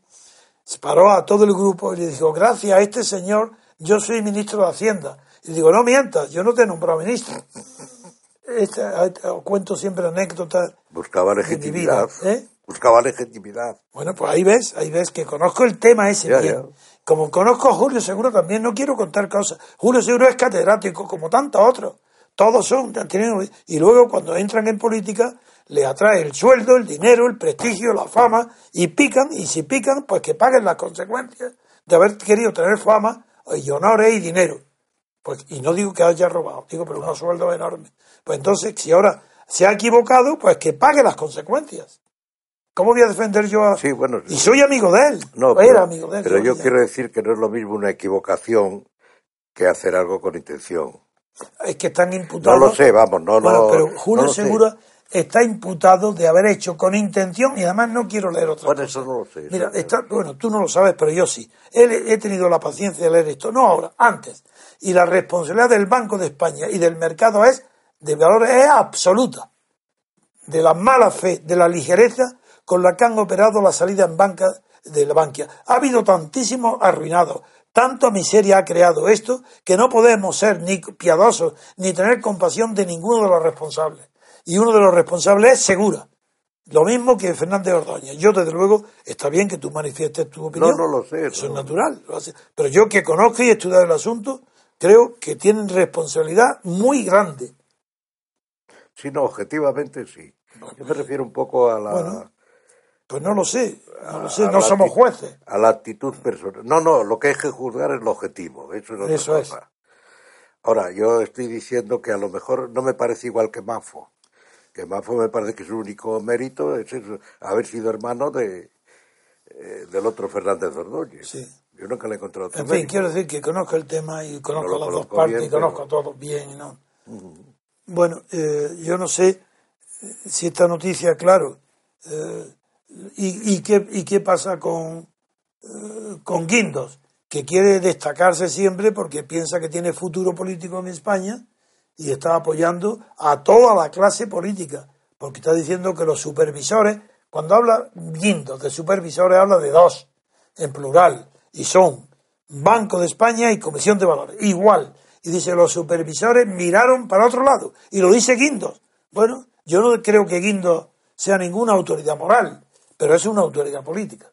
paró a todo el grupo y le dijo, gracias a este señor, yo soy ministro de Hacienda. Y digo, no mientas, yo no te he nombrado ministro. Este, cuento siempre anécdotas.
Buscaba legitimidad. ¿eh? Buscaba legitimidad.
Bueno, pues ahí ves, ahí ves que conozco el tema ese bien. Como conozco a Julio Seguro también, no quiero contar cosas. Julio Seguro es catedrático, como tantos otros. Todos son, y luego cuando entran en política, le atrae el sueldo, el dinero, el prestigio, la fama, y pican, y si pican, pues que paguen las consecuencias de haber querido tener fama, y honores y dinero. Pues, y no digo que haya robado, digo, pero unos sueldos enormes. Pues entonces, si ahora se ha equivocado, pues que pague las consecuencias. ¿Cómo voy a defender yo a.?
Sí, bueno.
Y soy amigo de él.
No, era amigo de él. Pero yo quiero decir que no es lo mismo una equivocación que hacer algo con intención.
Es que están imputados.
No lo sé, vamos, no
bueno, Pero Julio Segura está imputado de haber hecho con intención y además no quiero leer otra
bueno, eso no lo sé.
Mira, está, bueno, tú no lo sabes, pero yo sí. he tenido la paciencia de leer esto, no ahora, antes. Y la responsabilidad del Banco de España y del mercado es de valores es absoluta. De la mala fe, de la ligereza con la que han operado la salida en banca de la banquia. Ha habido tantísimos arruinados, tanta miseria ha creado esto que no podemos ser ni piadosos ni tener compasión de ninguno de los responsables. Y uno de los responsables es Segura. Lo mismo que Fernández Ordóñez. Yo, desde luego, está bien que tú manifiestes tu opinión.
No, no lo sé.
Eso es natural. Pero yo que conozco y he estudiado el asunto, creo que tienen responsabilidad muy grande.
Sí, no, objetivamente sí. Yo me refiero un poco a la,
pues no lo sé, no lo sé, no somos jueces.
A la actitud personal. No, no, lo que hay que juzgar es lo objetivo, eso es
eso Es.
Ahora, yo estoy diciendo que a lo mejor no me parece igual que Mafo. Que Mafo me parece que su único mérito es haber sido hermano de, eh, del otro Fernández Ordóñez.
Sí.
Yo nunca le he encontrado
En fin, quiero decir que conozco el tema y conozco las dos partes y conozco a todos bien. ¿no? Bueno, eh, yo no sé si esta noticia, claro, eh, ¿Y, y, qué, y qué pasa con, eh, con Guindos? Que quiere destacarse siempre porque piensa que tiene futuro político en España y está apoyando a toda la clase política, porque está diciendo que los supervisores, Cuando habla Guindos de supervisores, habla de dos, en plural, y son Banco de España y Comisión de Valores. Igual. Y dice, los supervisores miraron para otro lado. Y lo dice Guindos. Bueno, yo no creo que Guindos sea ninguna autoridad moral, pero es una autoridad política.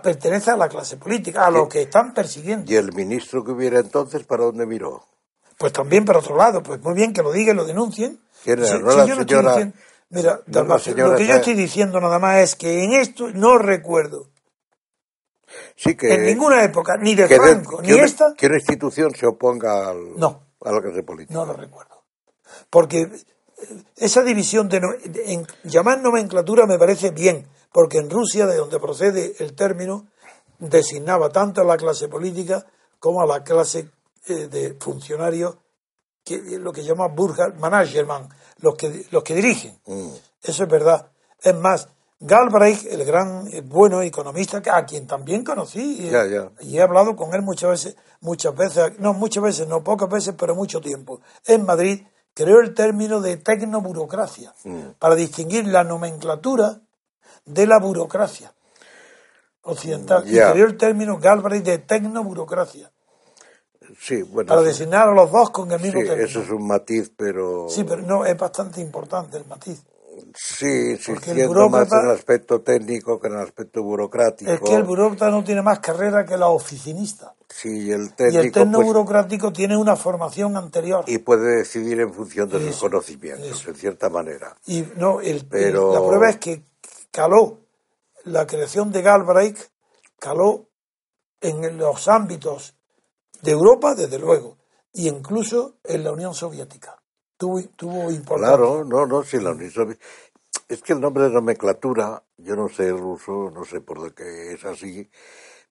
pertenece a la clase política, a los que están persiguiendo.
¿Y el ministro que hubiera entonces para dónde miró?
Pues también para otro lado. Pues muy bien que lo digan, lo denuncien.
¿Quién era? no la señora,
mira, lo que yo estoy diciendo nada más es que en esto no recuerdo en ninguna época, ni de Franco, ni esta.
Que una institución se oponga al,
no,
a la clase política.
No lo recuerdo. Porque esa división de, en, llamar nomenclatura me parece bien, porque en Rusia, de donde procede el término, designaba tanto a la clase política como a la clase eh, de funcionarios, que, lo que llama Burger Management, los que, los que dirigen. Mm. Eso es verdad. Es más, Galbraith, el gran eh, bueno economista, a quien también conocí y, he hablado con él muchas veces, muchas veces, no muchas veces, no pocas veces, pero mucho tiempo. En Madrid creó el término de tecnoburocracia mm. para distinguir la nomenclatura de la burocracia occidental. Y creó el término Galbraith de tecnoburocracia.
Sí, bueno,
para designar a los dos con el mismo
sí, Eso es un matiz, pero.
Sí, pero no, es bastante importante el matiz.
Sí, sí, siendo más en el aspecto técnico que en el aspecto burocrático.
Es que el burócrata no tiene más carrera que la oficinista.
Sí, el técnico.
Y el técnico pues, burocrático tiene una formación anterior.
Y puede decidir en función de sus conocimientos, en cierta manera.
Y no, el, la prueba es que caló la creación de Galbraith, caló en los ámbitos de Europa, desde luego, y incluso en la Unión Soviética tuvo, tuvo importancia.
Claro, no, no, sí, la Unión Soviética. Es que el nombre de nomenclatura, yo no sé ruso, no sé por qué es así,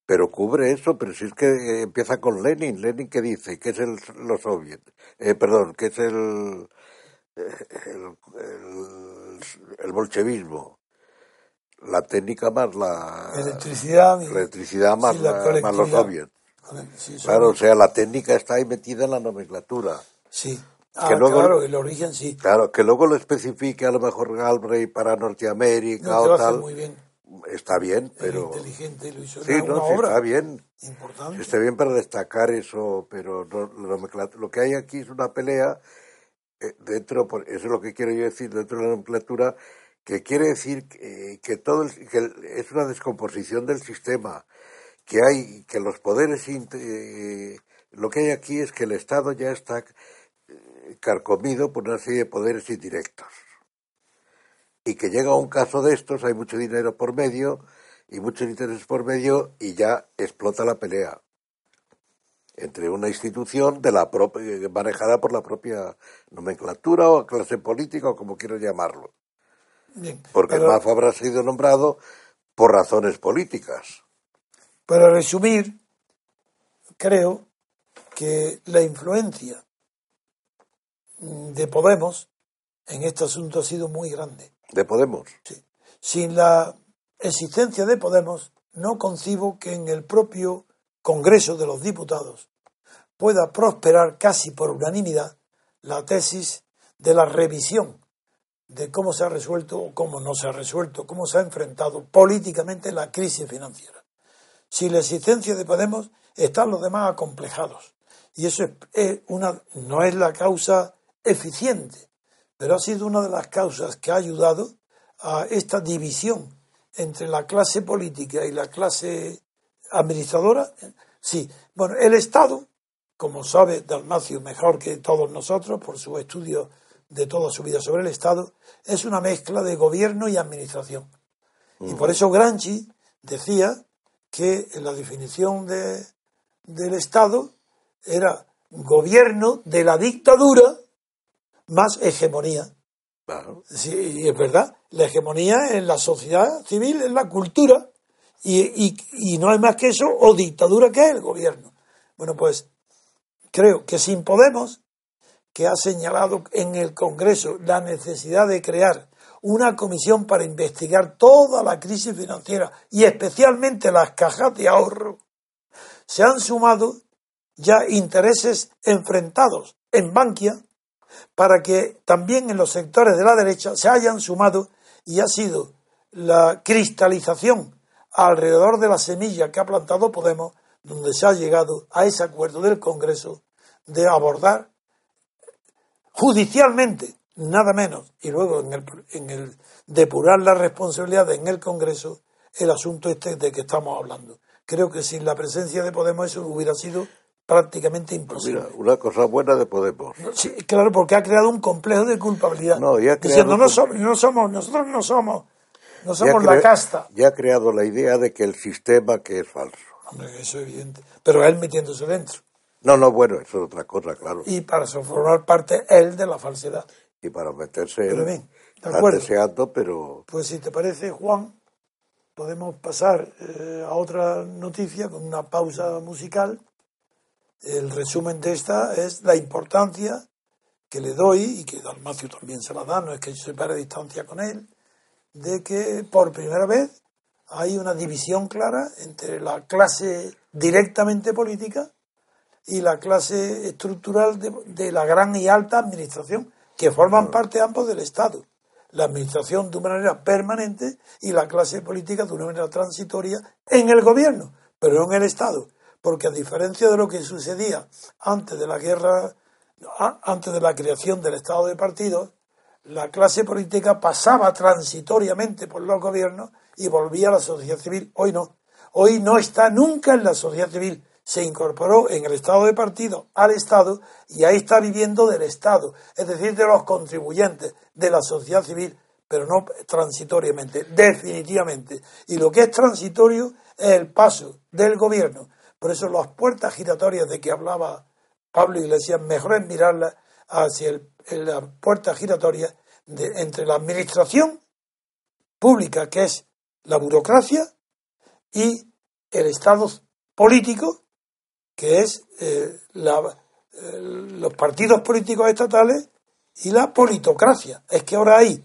pero cubre eso, pero si es que empieza con Lenin, Lenin que dice que es el los soviet, eh, perdón, que es el el, el, bolchevismo, la técnica más la
electricidad,
electricidad más, más los soviets. claro, o sea, la técnica está ahí metida en la nomenclatura.
Sí. Ah, claro, el origen sí.
Claro, que luego lo especifique a lo mejor Galbraith para Norteamérica o tal.
Muy bien.
Está bien, pero.
inteligente, lo hizo
sí, no, sí, está bien. Importante. Está bien para destacar eso, pero lo, que hay aquí es una pelea eh, dentro, por, eso es lo que quiero yo decir, dentro de la nomenclatura, que quiere decir que, que todo que es una descomposición del sistema, que hay, que los poderes, eh, lo que hay aquí es que el Estado ya está carcomido por una serie de poderes indirectos. Y que llega un caso de estos, hay mucho dinero por medio y muchos intereses por medio y ya explota la pelea entre una institución de la propia, manejada por la propia nomenclatura o clase política o como quiero llamarlo. Porque el MAF habrá sido nombrado por razones políticas.
Para resumir, creo que la influencia de Podemos en este asunto ha sido muy grande.
¿De Podemos?
Sí. Sin la existencia de Podemos, no concibo que en el propio Congreso de los Diputados pueda prosperar casi por unanimidad la tesis de la revisión de cómo se ha resuelto o cómo no se ha resuelto, cómo se ha enfrentado políticamente la crisis financiera. Sin la existencia de Podemos están los demás acomplejados. Y eso es una, no es la causa eficiente, pero ha sido una de las causas que ha ayudado a esta división entre la clase política y la clase administradora. Sí, bueno, el Estado, como sabe Dalmacio mejor que todos nosotros por su estudio de toda su vida sobre el Estado, es una mezcla de gobierno y administración. Y por eso Granchi decía que la definición de, del Estado era gobierno de la dictadura más hegemonía. Sí, es verdad. La hegemonía en la sociedad civil, en la cultura, y, y, no hay más que eso, o dictadura que es el gobierno. Bueno, pues creo que sin Podemos, que ha señalado en el Congreso la necesidad de crear una comisión para investigar toda la crisis financiera y especialmente las cajas de ahorro, se han sumado ya intereses enfrentados en Bankia para que también en los sectores de la derecha se hayan sumado y ha sido la cristalización alrededor de la semilla que ha plantado Podemos, donde se ha llegado a ese acuerdo del Congreso de abordar judicialmente, nada menos, y luego en el, en el depurar las responsabilidades en el Congreso, el asunto este de que estamos hablando. Creo que sin la presencia de Podemos eso hubiera sido prácticamente pues imposible.
una cosa buena de Podemos.
Sí, claro, porque ha creado un complejo de culpabilidad. No, diciendo, no somos, no somos, nosotros no somos, no somos la casta.
Ya ha creado la idea de que el sistema que es falso.
Hombre, eso es evidente. Pero él metiéndose dentro.
No, no, bueno, eso es otra cosa, claro.
Y para formar parte él de la falsedad.
Y para meterse
pero bien, de acuerdo.
deseando, pero...
Pues si te parece, Juan, podemos pasar eh, a otra noticia con una pausa musical. El resumen de esta es la importancia que le doy, y que Dalmacio también se la da, no es que yo se pare distancia con él, de que por primera vez hay una división clara entre la clase directamente política y la clase estructural de, la gran y alta administración, que forman parte ambos del Estado. La administración de una manera permanente y la clase política de una manera transitoria en el gobierno, pero no en el Estado. Porque a diferencia de lo que sucedía antes de la guerra, antes de la creación del Estado de partidos, la clase política pasaba transitoriamente por los gobiernos y volvía a la sociedad civil. Hoy no. Hoy no está nunca en la sociedad civil se incorporó en el estado de partido al Estado y ahí está viviendo del Estado, es decir, de los contribuyentes, de la sociedad civil, pero no transitoriamente, definitivamente. Y lo que es transitorio es el paso del gobierno. Por eso las puertas giratorias de que hablaba Pablo Iglesias, mejor es mirarlas hacia el, la puerta giratoria de, entre la administración pública, que es la burocracia, y el Estado político, que es eh, eh, los partidos políticos estatales y la politocracia. Es que ahora hay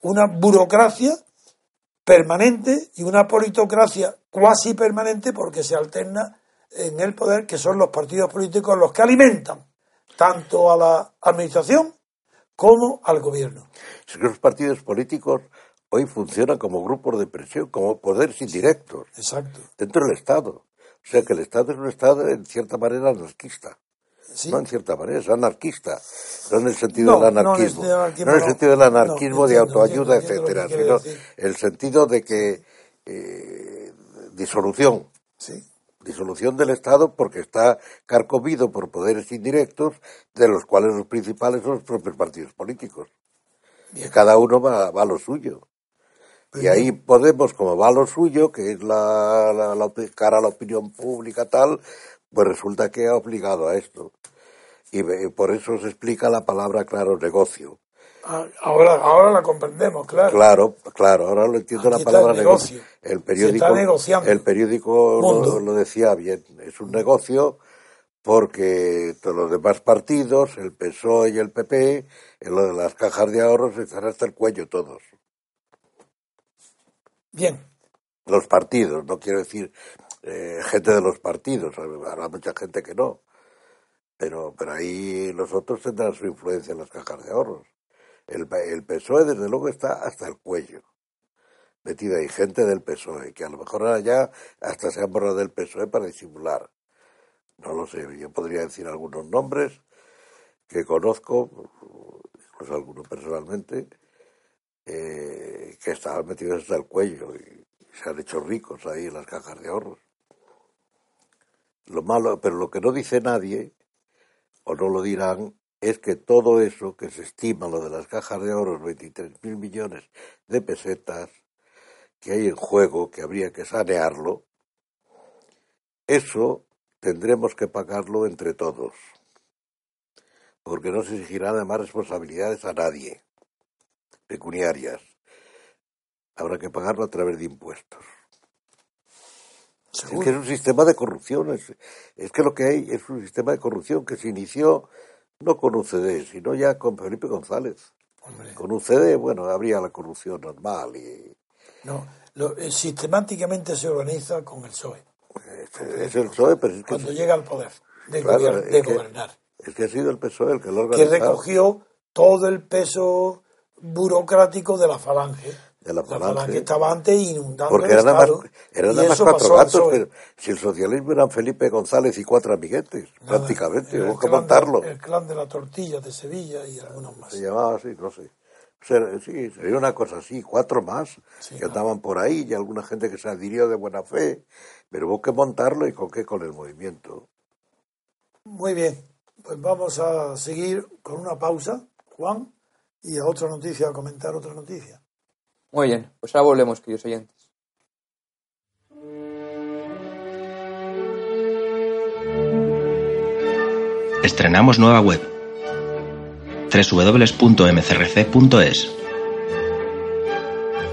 una burocracia permanente y una politocracia cuasi permanente porque se alterna en el poder, que son los partidos políticos los que alimentan tanto a la administración como al gobierno.
los partidos políticos hoy funcionan como grupos de presión, como poderes indirectos.
Exacto.
Dentro del Estado. O sea que el Estado es un Estado en cierta manera anarquista. No en cierta manera, es anarquista. No en el sentido del anarquismo. No, en el sentido del anarquismo de autoayuda, etcétera, sino el sentido de que eh, disolución.
Sí.
Disolución del Estado porque está carcomido por poderes indirectos, de los cuales los principales son los propios partidos políticos. Y cada uno va, va a lo suyo y ahí Podemos, como va lo suyo, que es la, la, cara a la opinión pública tal, pues resulta que ha obligado a esto. Y por eso se explica la palabra, claro, negocio.
Ah, ahora, ahora la comprendemos, claro.
Claro, claro, ahora lo entiendo la palabra negocio. El periódico, el periódico lo, lo, decía bien, es un negocio porque todos los demás partidos, el PSOE y el PP, en lo de las cajas de ahorros están hasta el cuello todos.
Bien.
Los partidos, no quiero decir eh, gente de los partidos, habrá mucha gente que no. Pero, pero ahí los otros tendrán su influencia en las cajas de ahorros. El, el PSOE, desde luego, está hasta el cuello metida ahí, gente del PSOE, que a lo mejor ahora ya hasta se han borrado del PSOE para disimular. No lo sé, yo podría decir algunos nombres que conozco, incluso algunos personalmente, eh, que estaban metidos hasta el cuello y se han hecho ricos ahí en las cajas de ahorros. Lo malo, pero lo que no dice nadie, o no lo dirán, es que todo eso que se estima, lo de las cajas de ahorros, 23 mil millones de pesetas que hay en juego, que habría que sanearlo, eso tendremos que pagarlo entre todos, porque no se exigirán además responsabilidades a nadie pecuniarias. Habrá que pagarlo a través de impuestos. Es que es un sistema de corrupción. Es, que lo que hay es un sistema de corrupción que se inició no con UCD, sino ya con Felipe González. Con UCD, bueno, habría la corrupción normal. y
No, lo, eh, sistemáticamente se organiza con el PSOE.
Es, el PSOE, pero es
que... Cuando llega al poder de, gobernar.
Es que ha sido el PSOE el que lo
Que recogió todo el peso burocrático de la falange.
De la
La
falange.
falange estaba antes inundando
Porque eran nada más, eran nada más cuatro gatos, pero si el socialismo eran Felipe González y cuatro amiguetes,
Nada,
prácticamente, hubo
el
que
clan de-
montarlo.
el clan de la tortilla de Sevilla y algunos más.
Se llamaba así, no sé. O sea, sí, sería una cosa así, cuatro más
Sí,
que
claro.
andaban por ahí y alguna gente que se adhirió de buena fe, pero hubo que montarlo y con qué, con el movimiento.
Muy bien, pues vamos a seguir con una pausa, Juan, y a otra noticia, a comentar otra noticia.
Muy bien, pues ahora volvemos, queridos oyentes.
Estrenamos nueva web www.mcrc.es.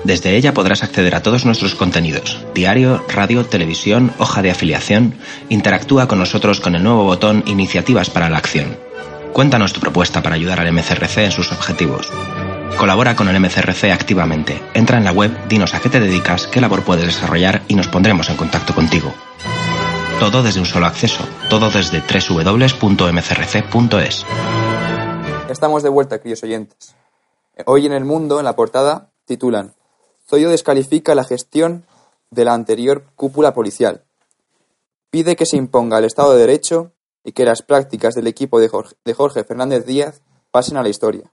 Desde ella podrás acceder a todos nuestros contenidos, diario, radio, televisión, hoja de afiliación. Interactúa con nosotros con el nuevo botón Iniciativas para la Acción. Cuéntanos tu propuesta para ayudar al MCRC en sus objetivos. Colabora con el MCRC activamente. Entra en la web, dinos a qué te dedicas, qué labor puedes desarrollar y nos pondremos en contacto contigo. Todo desde un solo acceso, todo desde www.mcrc.es.
Estamos de vuelta, queridos oyentes. Hoy en el mundo, en la portada, titulan Zoido descalifica la gestión de la anterior cúpula policial. Pide que se imponga el Estado de Derecho y que las prácticas del equipo de Jorge, de Jorge Fernández Díaz pasen a la historia.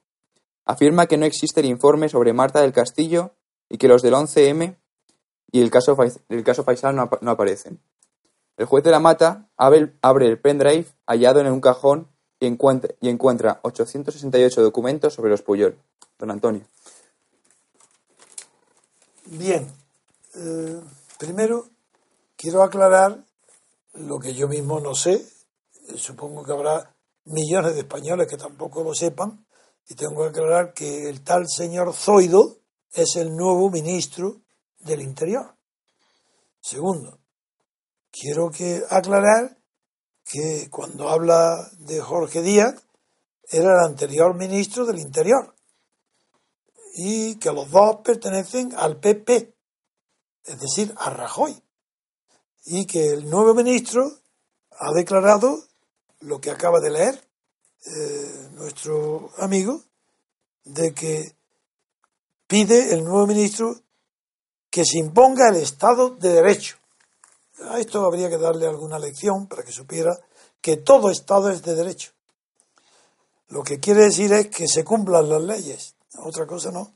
Afirma que no existe el informe sobre Marta del Castillo y que los del 11M y el caso, el caso Faisal no, no aparecen. El juez de la Mata abre el, pendrive hallado en un cajón y encuentra, y encuentra 868 documentos sobre los Puyol. Don Antonio.
Bien, eh, primero quiero aclarar lo que yo mismo no sé. Supongo que habrá millones de españoles que tampoco lo sepan. Y tengo que aclarar que el tal señor Zoido es el nuevo ministro del Interior. Segundo, quiero que aclarar que cuando habla de Jorge Díaz era el anterior ministro del Interior y que los dos pertenecen al PP, es decir, a Rajoy, y que el nuevo ministro ha declarado lo que acaba de leer eh, nuestro amigo, de que pide el nuevo ministro que se imponga el Estado de Derecho. A esto habría que darle alguna lección para que supiera que todo Estado es de derecho. Lo que quiere decir es que se cumplan las leyes, otra cosa no.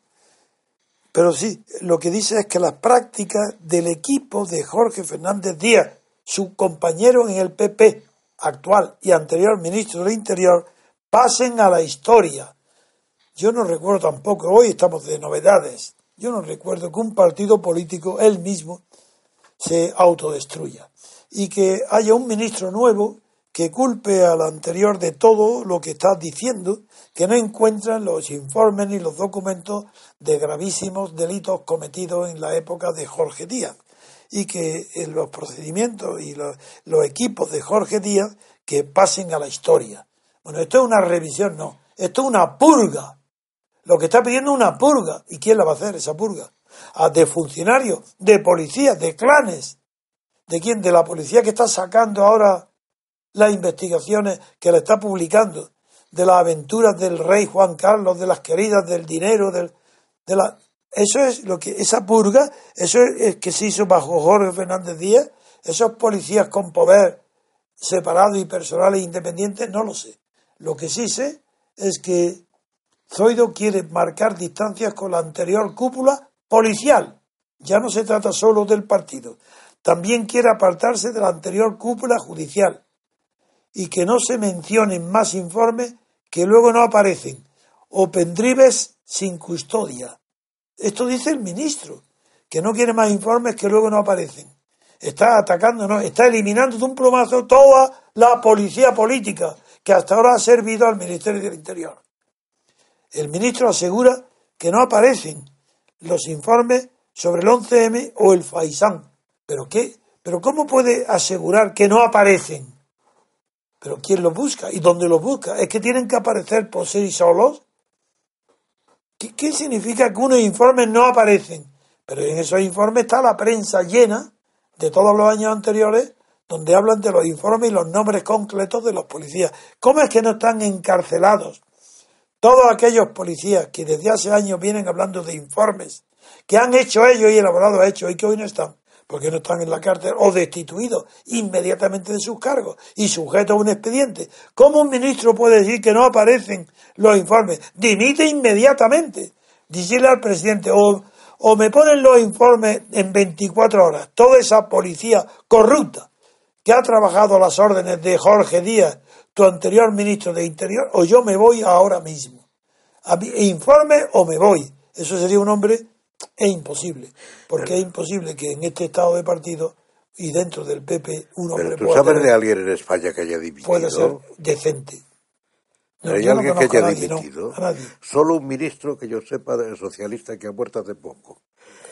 Pero sí, lo que dice es que las prácticas del equipo de Jorge Fernández Díaz, su compañero en el PP actual y anterior ministro del Interior, pasen a la historia. Yo no recuerdo tampoco, hoy estamos de novedades, yo no recuerdo que un partido político, él mismo, se autodestruya y que haya un ministro nuevo que culpe al anterior de todo lo que está diciendo, que no encuentran los informes ni los documentos de gravísimos delitos cometidos en la época de Jorge Díaz y que en los procedimientos y los, los equipos de Jorge Díaz que pasen a la historia. Bueno, esto es una revisión, no, esto es una purga. Lo que está pidiendo es una purga. ¿Y quién la va a hacer esa purga? De funcionarios, de policías, de clanes. ¿De quién? De la policía que está sacando ahora las investigaciones que le está publicando, de las aventuras del rey Juan Carlos, de las queridas del dinero, del, de la... Eso es lo que, esa purga, eso es, que se hizo bajo Jorge Fernández Díaz, esos policías con poder separado y personales independientes, no lo sé. Lo que sí sé es que Zoido quiere marcar distancias con la anterior cúpula policial. Ya no se trata solo del partido. También quiere apartarse de la anterior cúpula judicial y que no se mencionen más informes que luego no aparecen o pendrives sin custodia. Esto dice el ministro, que no quiere más informes que luego no aparecen. Está atacando, no, está eliminando de un plomazo toda la policía política que hasta ahora ha servido al Ministerio del Interior. El ministro asegura que no aparecen los informes sobre el 11M o el Faisán. ¿Pero qué? ¿Pero cómo puede asegurar que no aparecen? ¿Pero quién los busca? ¿Y dónde los busca? ¿Es que tienen que aparecer por sí solos? ¿Qué, qué significa que unos informes no aparecen? Pero en esos informes está la prensa llena de todos los años anteriores donde hablan de los informes y los nombres concretos de los policías. ¿Cómo es que no están encarcelados todos aquellos policías que desde hace años vienen hablando de informes que han hecho ellos y elaborado hechos y que hoy no están, porque no están en la cárcel o destituidos inmediatamente de sus cargos y sujetos a un expediente. ¿Cómo un ministro puede decir que no aparecen los informes? Dimite inmediatamente. Decirle al presidente, o, o me ponen los informes en 24 horas, toda esa policía corrupta que ha trabajado a las órdenes de Jorge Díaz, tu anterior ministro de Interior, o yo me voy ahora mismo. A informe o me voy. Eso sería un hombre, es imposible, porque es imposible que en este estado de partido y dentro del PP un hombre
¿Pero tú sabes de alguien en España que haya dimitido?
Puede ser decente.
¿Hay alguien que haya dimitido? Solo un ministro que yo sepa del socialista que ha muerto hace poco.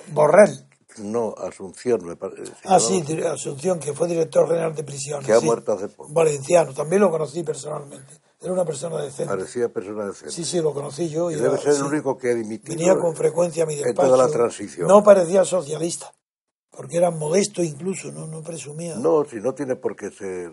Borrell.
No, Asunción, me parece.
Ah, sí, Asunción, que fue director general de prisiones.
Que ha muerto hace poco.
Valenciano, también lo conocí personalmente. Era una persona decente.
Parecía persona decente.
Sí, sí, lo conocí yo.
Y debe ser el único que ha dimitido.
Venía con frecuencia a mi despacho.
En toda la transición.
No parecía socialista, porque era modesto incluso, no, no presumía.
No, si no tiene por qué ser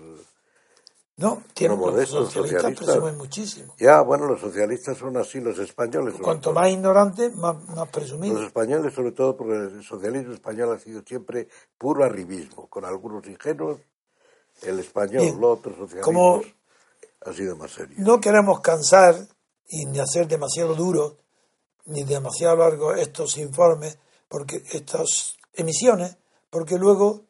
no, tienen los socialistas, presumen muchísimo.
Ya, bueno, los socialistas son así, los españoles.
Cuanto más ignorantes, más, más presumidos.
Los españoles, sobre todo, porque el socialismo español ha sido siempre puro arribismo, con algunos ingenuos. El español, los otros socialistas, ha sido más serio.
No queremos cansar y ni hacer demasiado duro ni demasiado largo estos informes, porque estas emisiones, porque luego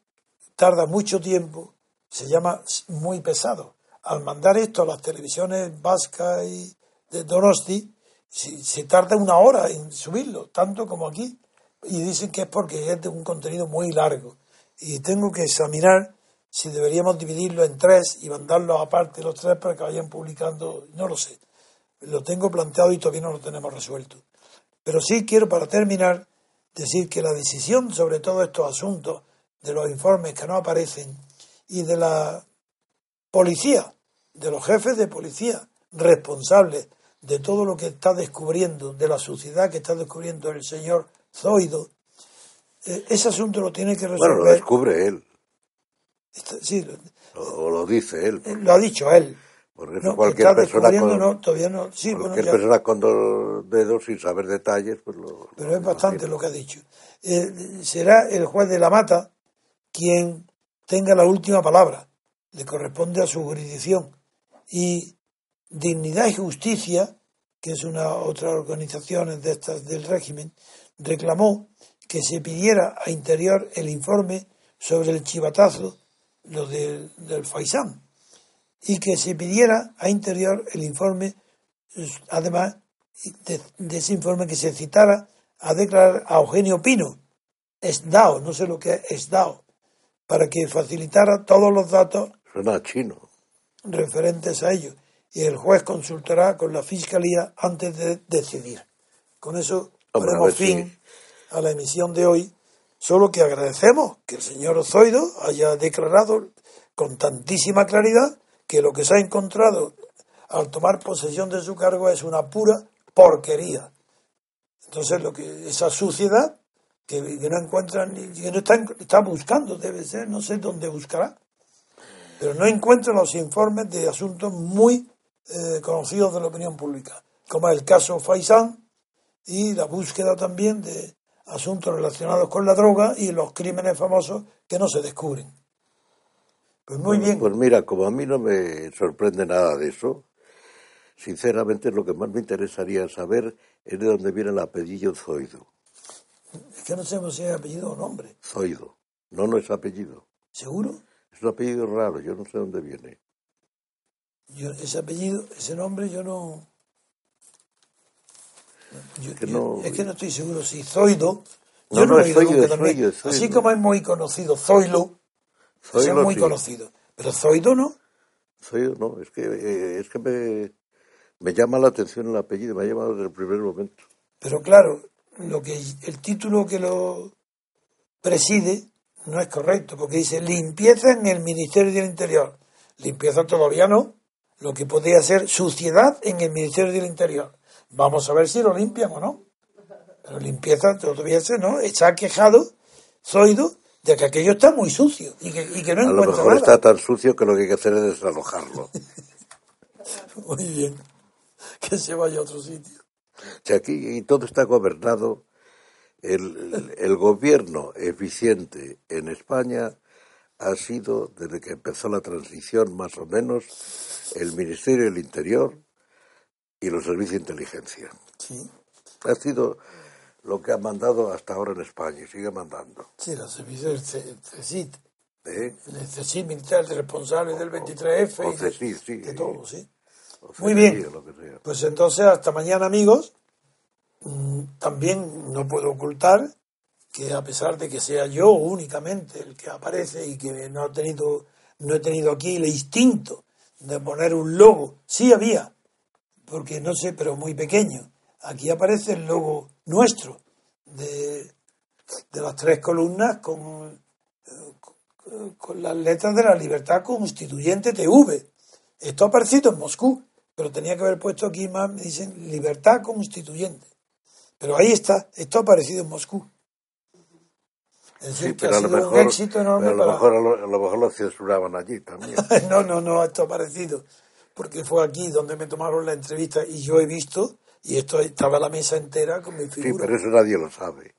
tarda mucho tiempo, se llama muy pesado al mandar esto a las televisiones vascas y de Donosti, se, tarda una hora en subirlo, tanto como aquí. Y dicen que es porque es de un contenido muy largo. Y tengo que examinar si deberíamos dividirlo en tres y mandarlos aparte los tres para que vayan publicando. No lo sé. Lo tengo planteado y todavía no lo tenemos resuelto. Pero sí quiero, para terminar, decir que la decisión sobre todos estos asuntos, de los informes que no aparecen y de la policía, de los jefes de policía responsables de todo lo que está descubriendo, de la suciedad que está descubriendo el señor Zoido, eh, ese asunto lo tiene que resolver.
Bueno, lo descubre él.
sí,
o lo dice él.
Lo ha dicho él.
Porque no, cualquier persona con,
no, todavía no, sí,
cualquier persona con dos dedos sin saber detalles, pues lo.
Pero es bastante lo que ha dicho. Eh, será el juez de la mata quien tenga la última palabra. Le corresponde a su jurisdicción y Dignidad y Justicia, que es una otra organización de estas del régimen, reclamó que se pidiera a Interior el informe sobre el chivatazo, lo del, del Faisán, y que se pidiera a Interior el informe, además de, ese informe que se citara a declarar a Eugenio Pino, ESDAO, no sé lo que es ESDAO, para que facilitara todos los datos.
Chino
referentes a ello y el juez consultará con la fiscalía antes de decidir. Con eso ponemos fin a la emisión de hoy, solo que agradecemos que el señor Ozoido haya declarado con tantísima claridad que lo que se ha encontrado al tomar posesión de su cargo es una pura porquería. Entonces, lo que esa suciedad que, no encuentran, que no está, está buscando, debe ser, no sé dónde buscará, pero no encuentro los informes de asuntos muy eh, conocidos de la opinión pública, como el caso Faisán y la búsqueda también de asuntos relacionados con la droga y los crímenes famosos que no se descubren. Pues muy bien.
Pues mira, como a mí no me sorprende nada de eso, sinceramente lo que más me interesaría saber es de dónde viene el apellido Zoido.
Es que no sabemos si es apellido o nombre.
Zoido. No, no es apellido.
¿Seguro?
Es un apellido raro, yo no sé dónde viene.
Yo, ese apellido, ese nombre, yo no. es, que no estoy seguro si Zoido.
No, no, es Zoido,
Así como es muy conocido Zoilo, Zoilo es muy conocido. Pero Zoido no.
Zoido no, es que, eh, es que me, me llama la atención el apellido, me ha llamado desde el primer momento.
Pero claro, lo que el título que lo preside no es correcto, porque dice limpieza en el Ministerio del Interior. Limpieza todavía no. Lo que podría ser suciedad en el Ministerio del Interior. Vamos a ver si lo limpian o no. Pero limpieza todavía no. Está quejado Zoido de que aquello está muy sucio y que, y que no
A lo mejor está tan sucio que lo que hay que hacer es desalojarlo.
muy bien. Que se vaya a otro sitio.
Aquí y todo está gobernado el, el gobierno eficiente en España ha sido, desde que empezó la transición más o menos, el Ministerio del Interior y los servicios de inteligencia.
Sí,
Ha sido lo que ha mandado hasta ahora en España y sigue mandando.
sí, los servicios del C- CSIC,
¿eh?
el CSIC militar responsable del 23F
O CSIC, sí.
de todo, sí.
O
Muy
CNI,
bien.
o lo que sea.
Pues entonces, hasta mañana, amigos. Mm, También no puedo ocultar que a pesar de que sea yo únicamente el que aparece y que no he tenido, no he tenido aquí el instinto de poner un logo, sí había, porque no sé, pero muy pequeño. Aquí aparece el logo nuestro de, de las tres columnas con, con- con las letras de la libertad constituyente TV. Esto ha aparecido en Moscú, pero tenía que haber puesto aquí más, me dicen libertad constituyente. Pero ahí está, esto ha aparecido en Moscú. Es decir,
Sí,
que
pero
ha
a lo
sido
mejor,
un éxito enorme
pero a lo
para-
a lo, a lo mejor lo censuraban allí también.
no, no, no, esto ha aparecido. Porque fue aquí donde me tomaron la entrevista y yo he visto, y esto estaba la mesa entera con mi
Sí,
figura.
pero eso nadie lo sabe.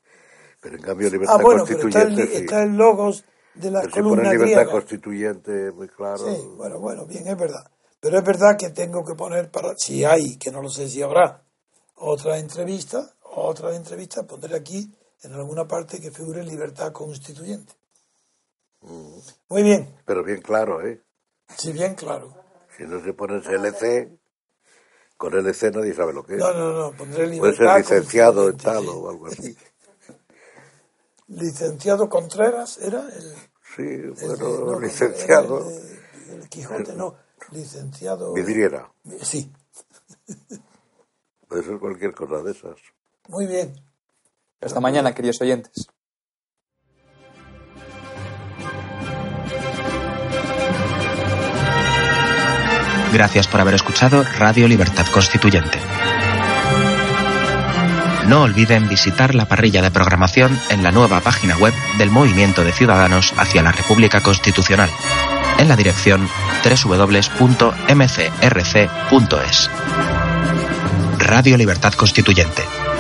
Pero en cambio, libertad
ah, bueno, pero está el,
constituyente. sí.
está el logos de la
Pero si pone
columna
libertad
griega.
constituyente, muy claro.
Sí, bueno, bueno, bien, es verdad. Pero es verdad que tengo que poner para, si hay, que no lo sé si habrá, otra entrevista, otra entrevista, poner aquí en alguna parte que figure libertad constituyente.
Mm.
Muy bien,
Pero bien claro, ¿eh?
si bien claro.
Si no se pone LC, con LC nadie sabe lo que es.
No, no, no, pondré libertad
Puede ser licenciado en tal
sí.
o algo así.
Licenciado Contreras era el,
Sí,
el de-
bueno,
no,
licenciado.
el de- el Quijote, no, licenciado.
Vidriera.
Sí,
Puede ser cualquier cosa de esas.
Muy bien.
Hasta mañana, queridos oyentes.
Gracias por haber escuchado Radio Libertad Constituyente. No olviden visitar la parrilla de programación en la nueva página web del Movimiento de Ciudadanos hacia la República Constitucional, en la dirección www.mcrc.es. Radio Libertad Constituyente.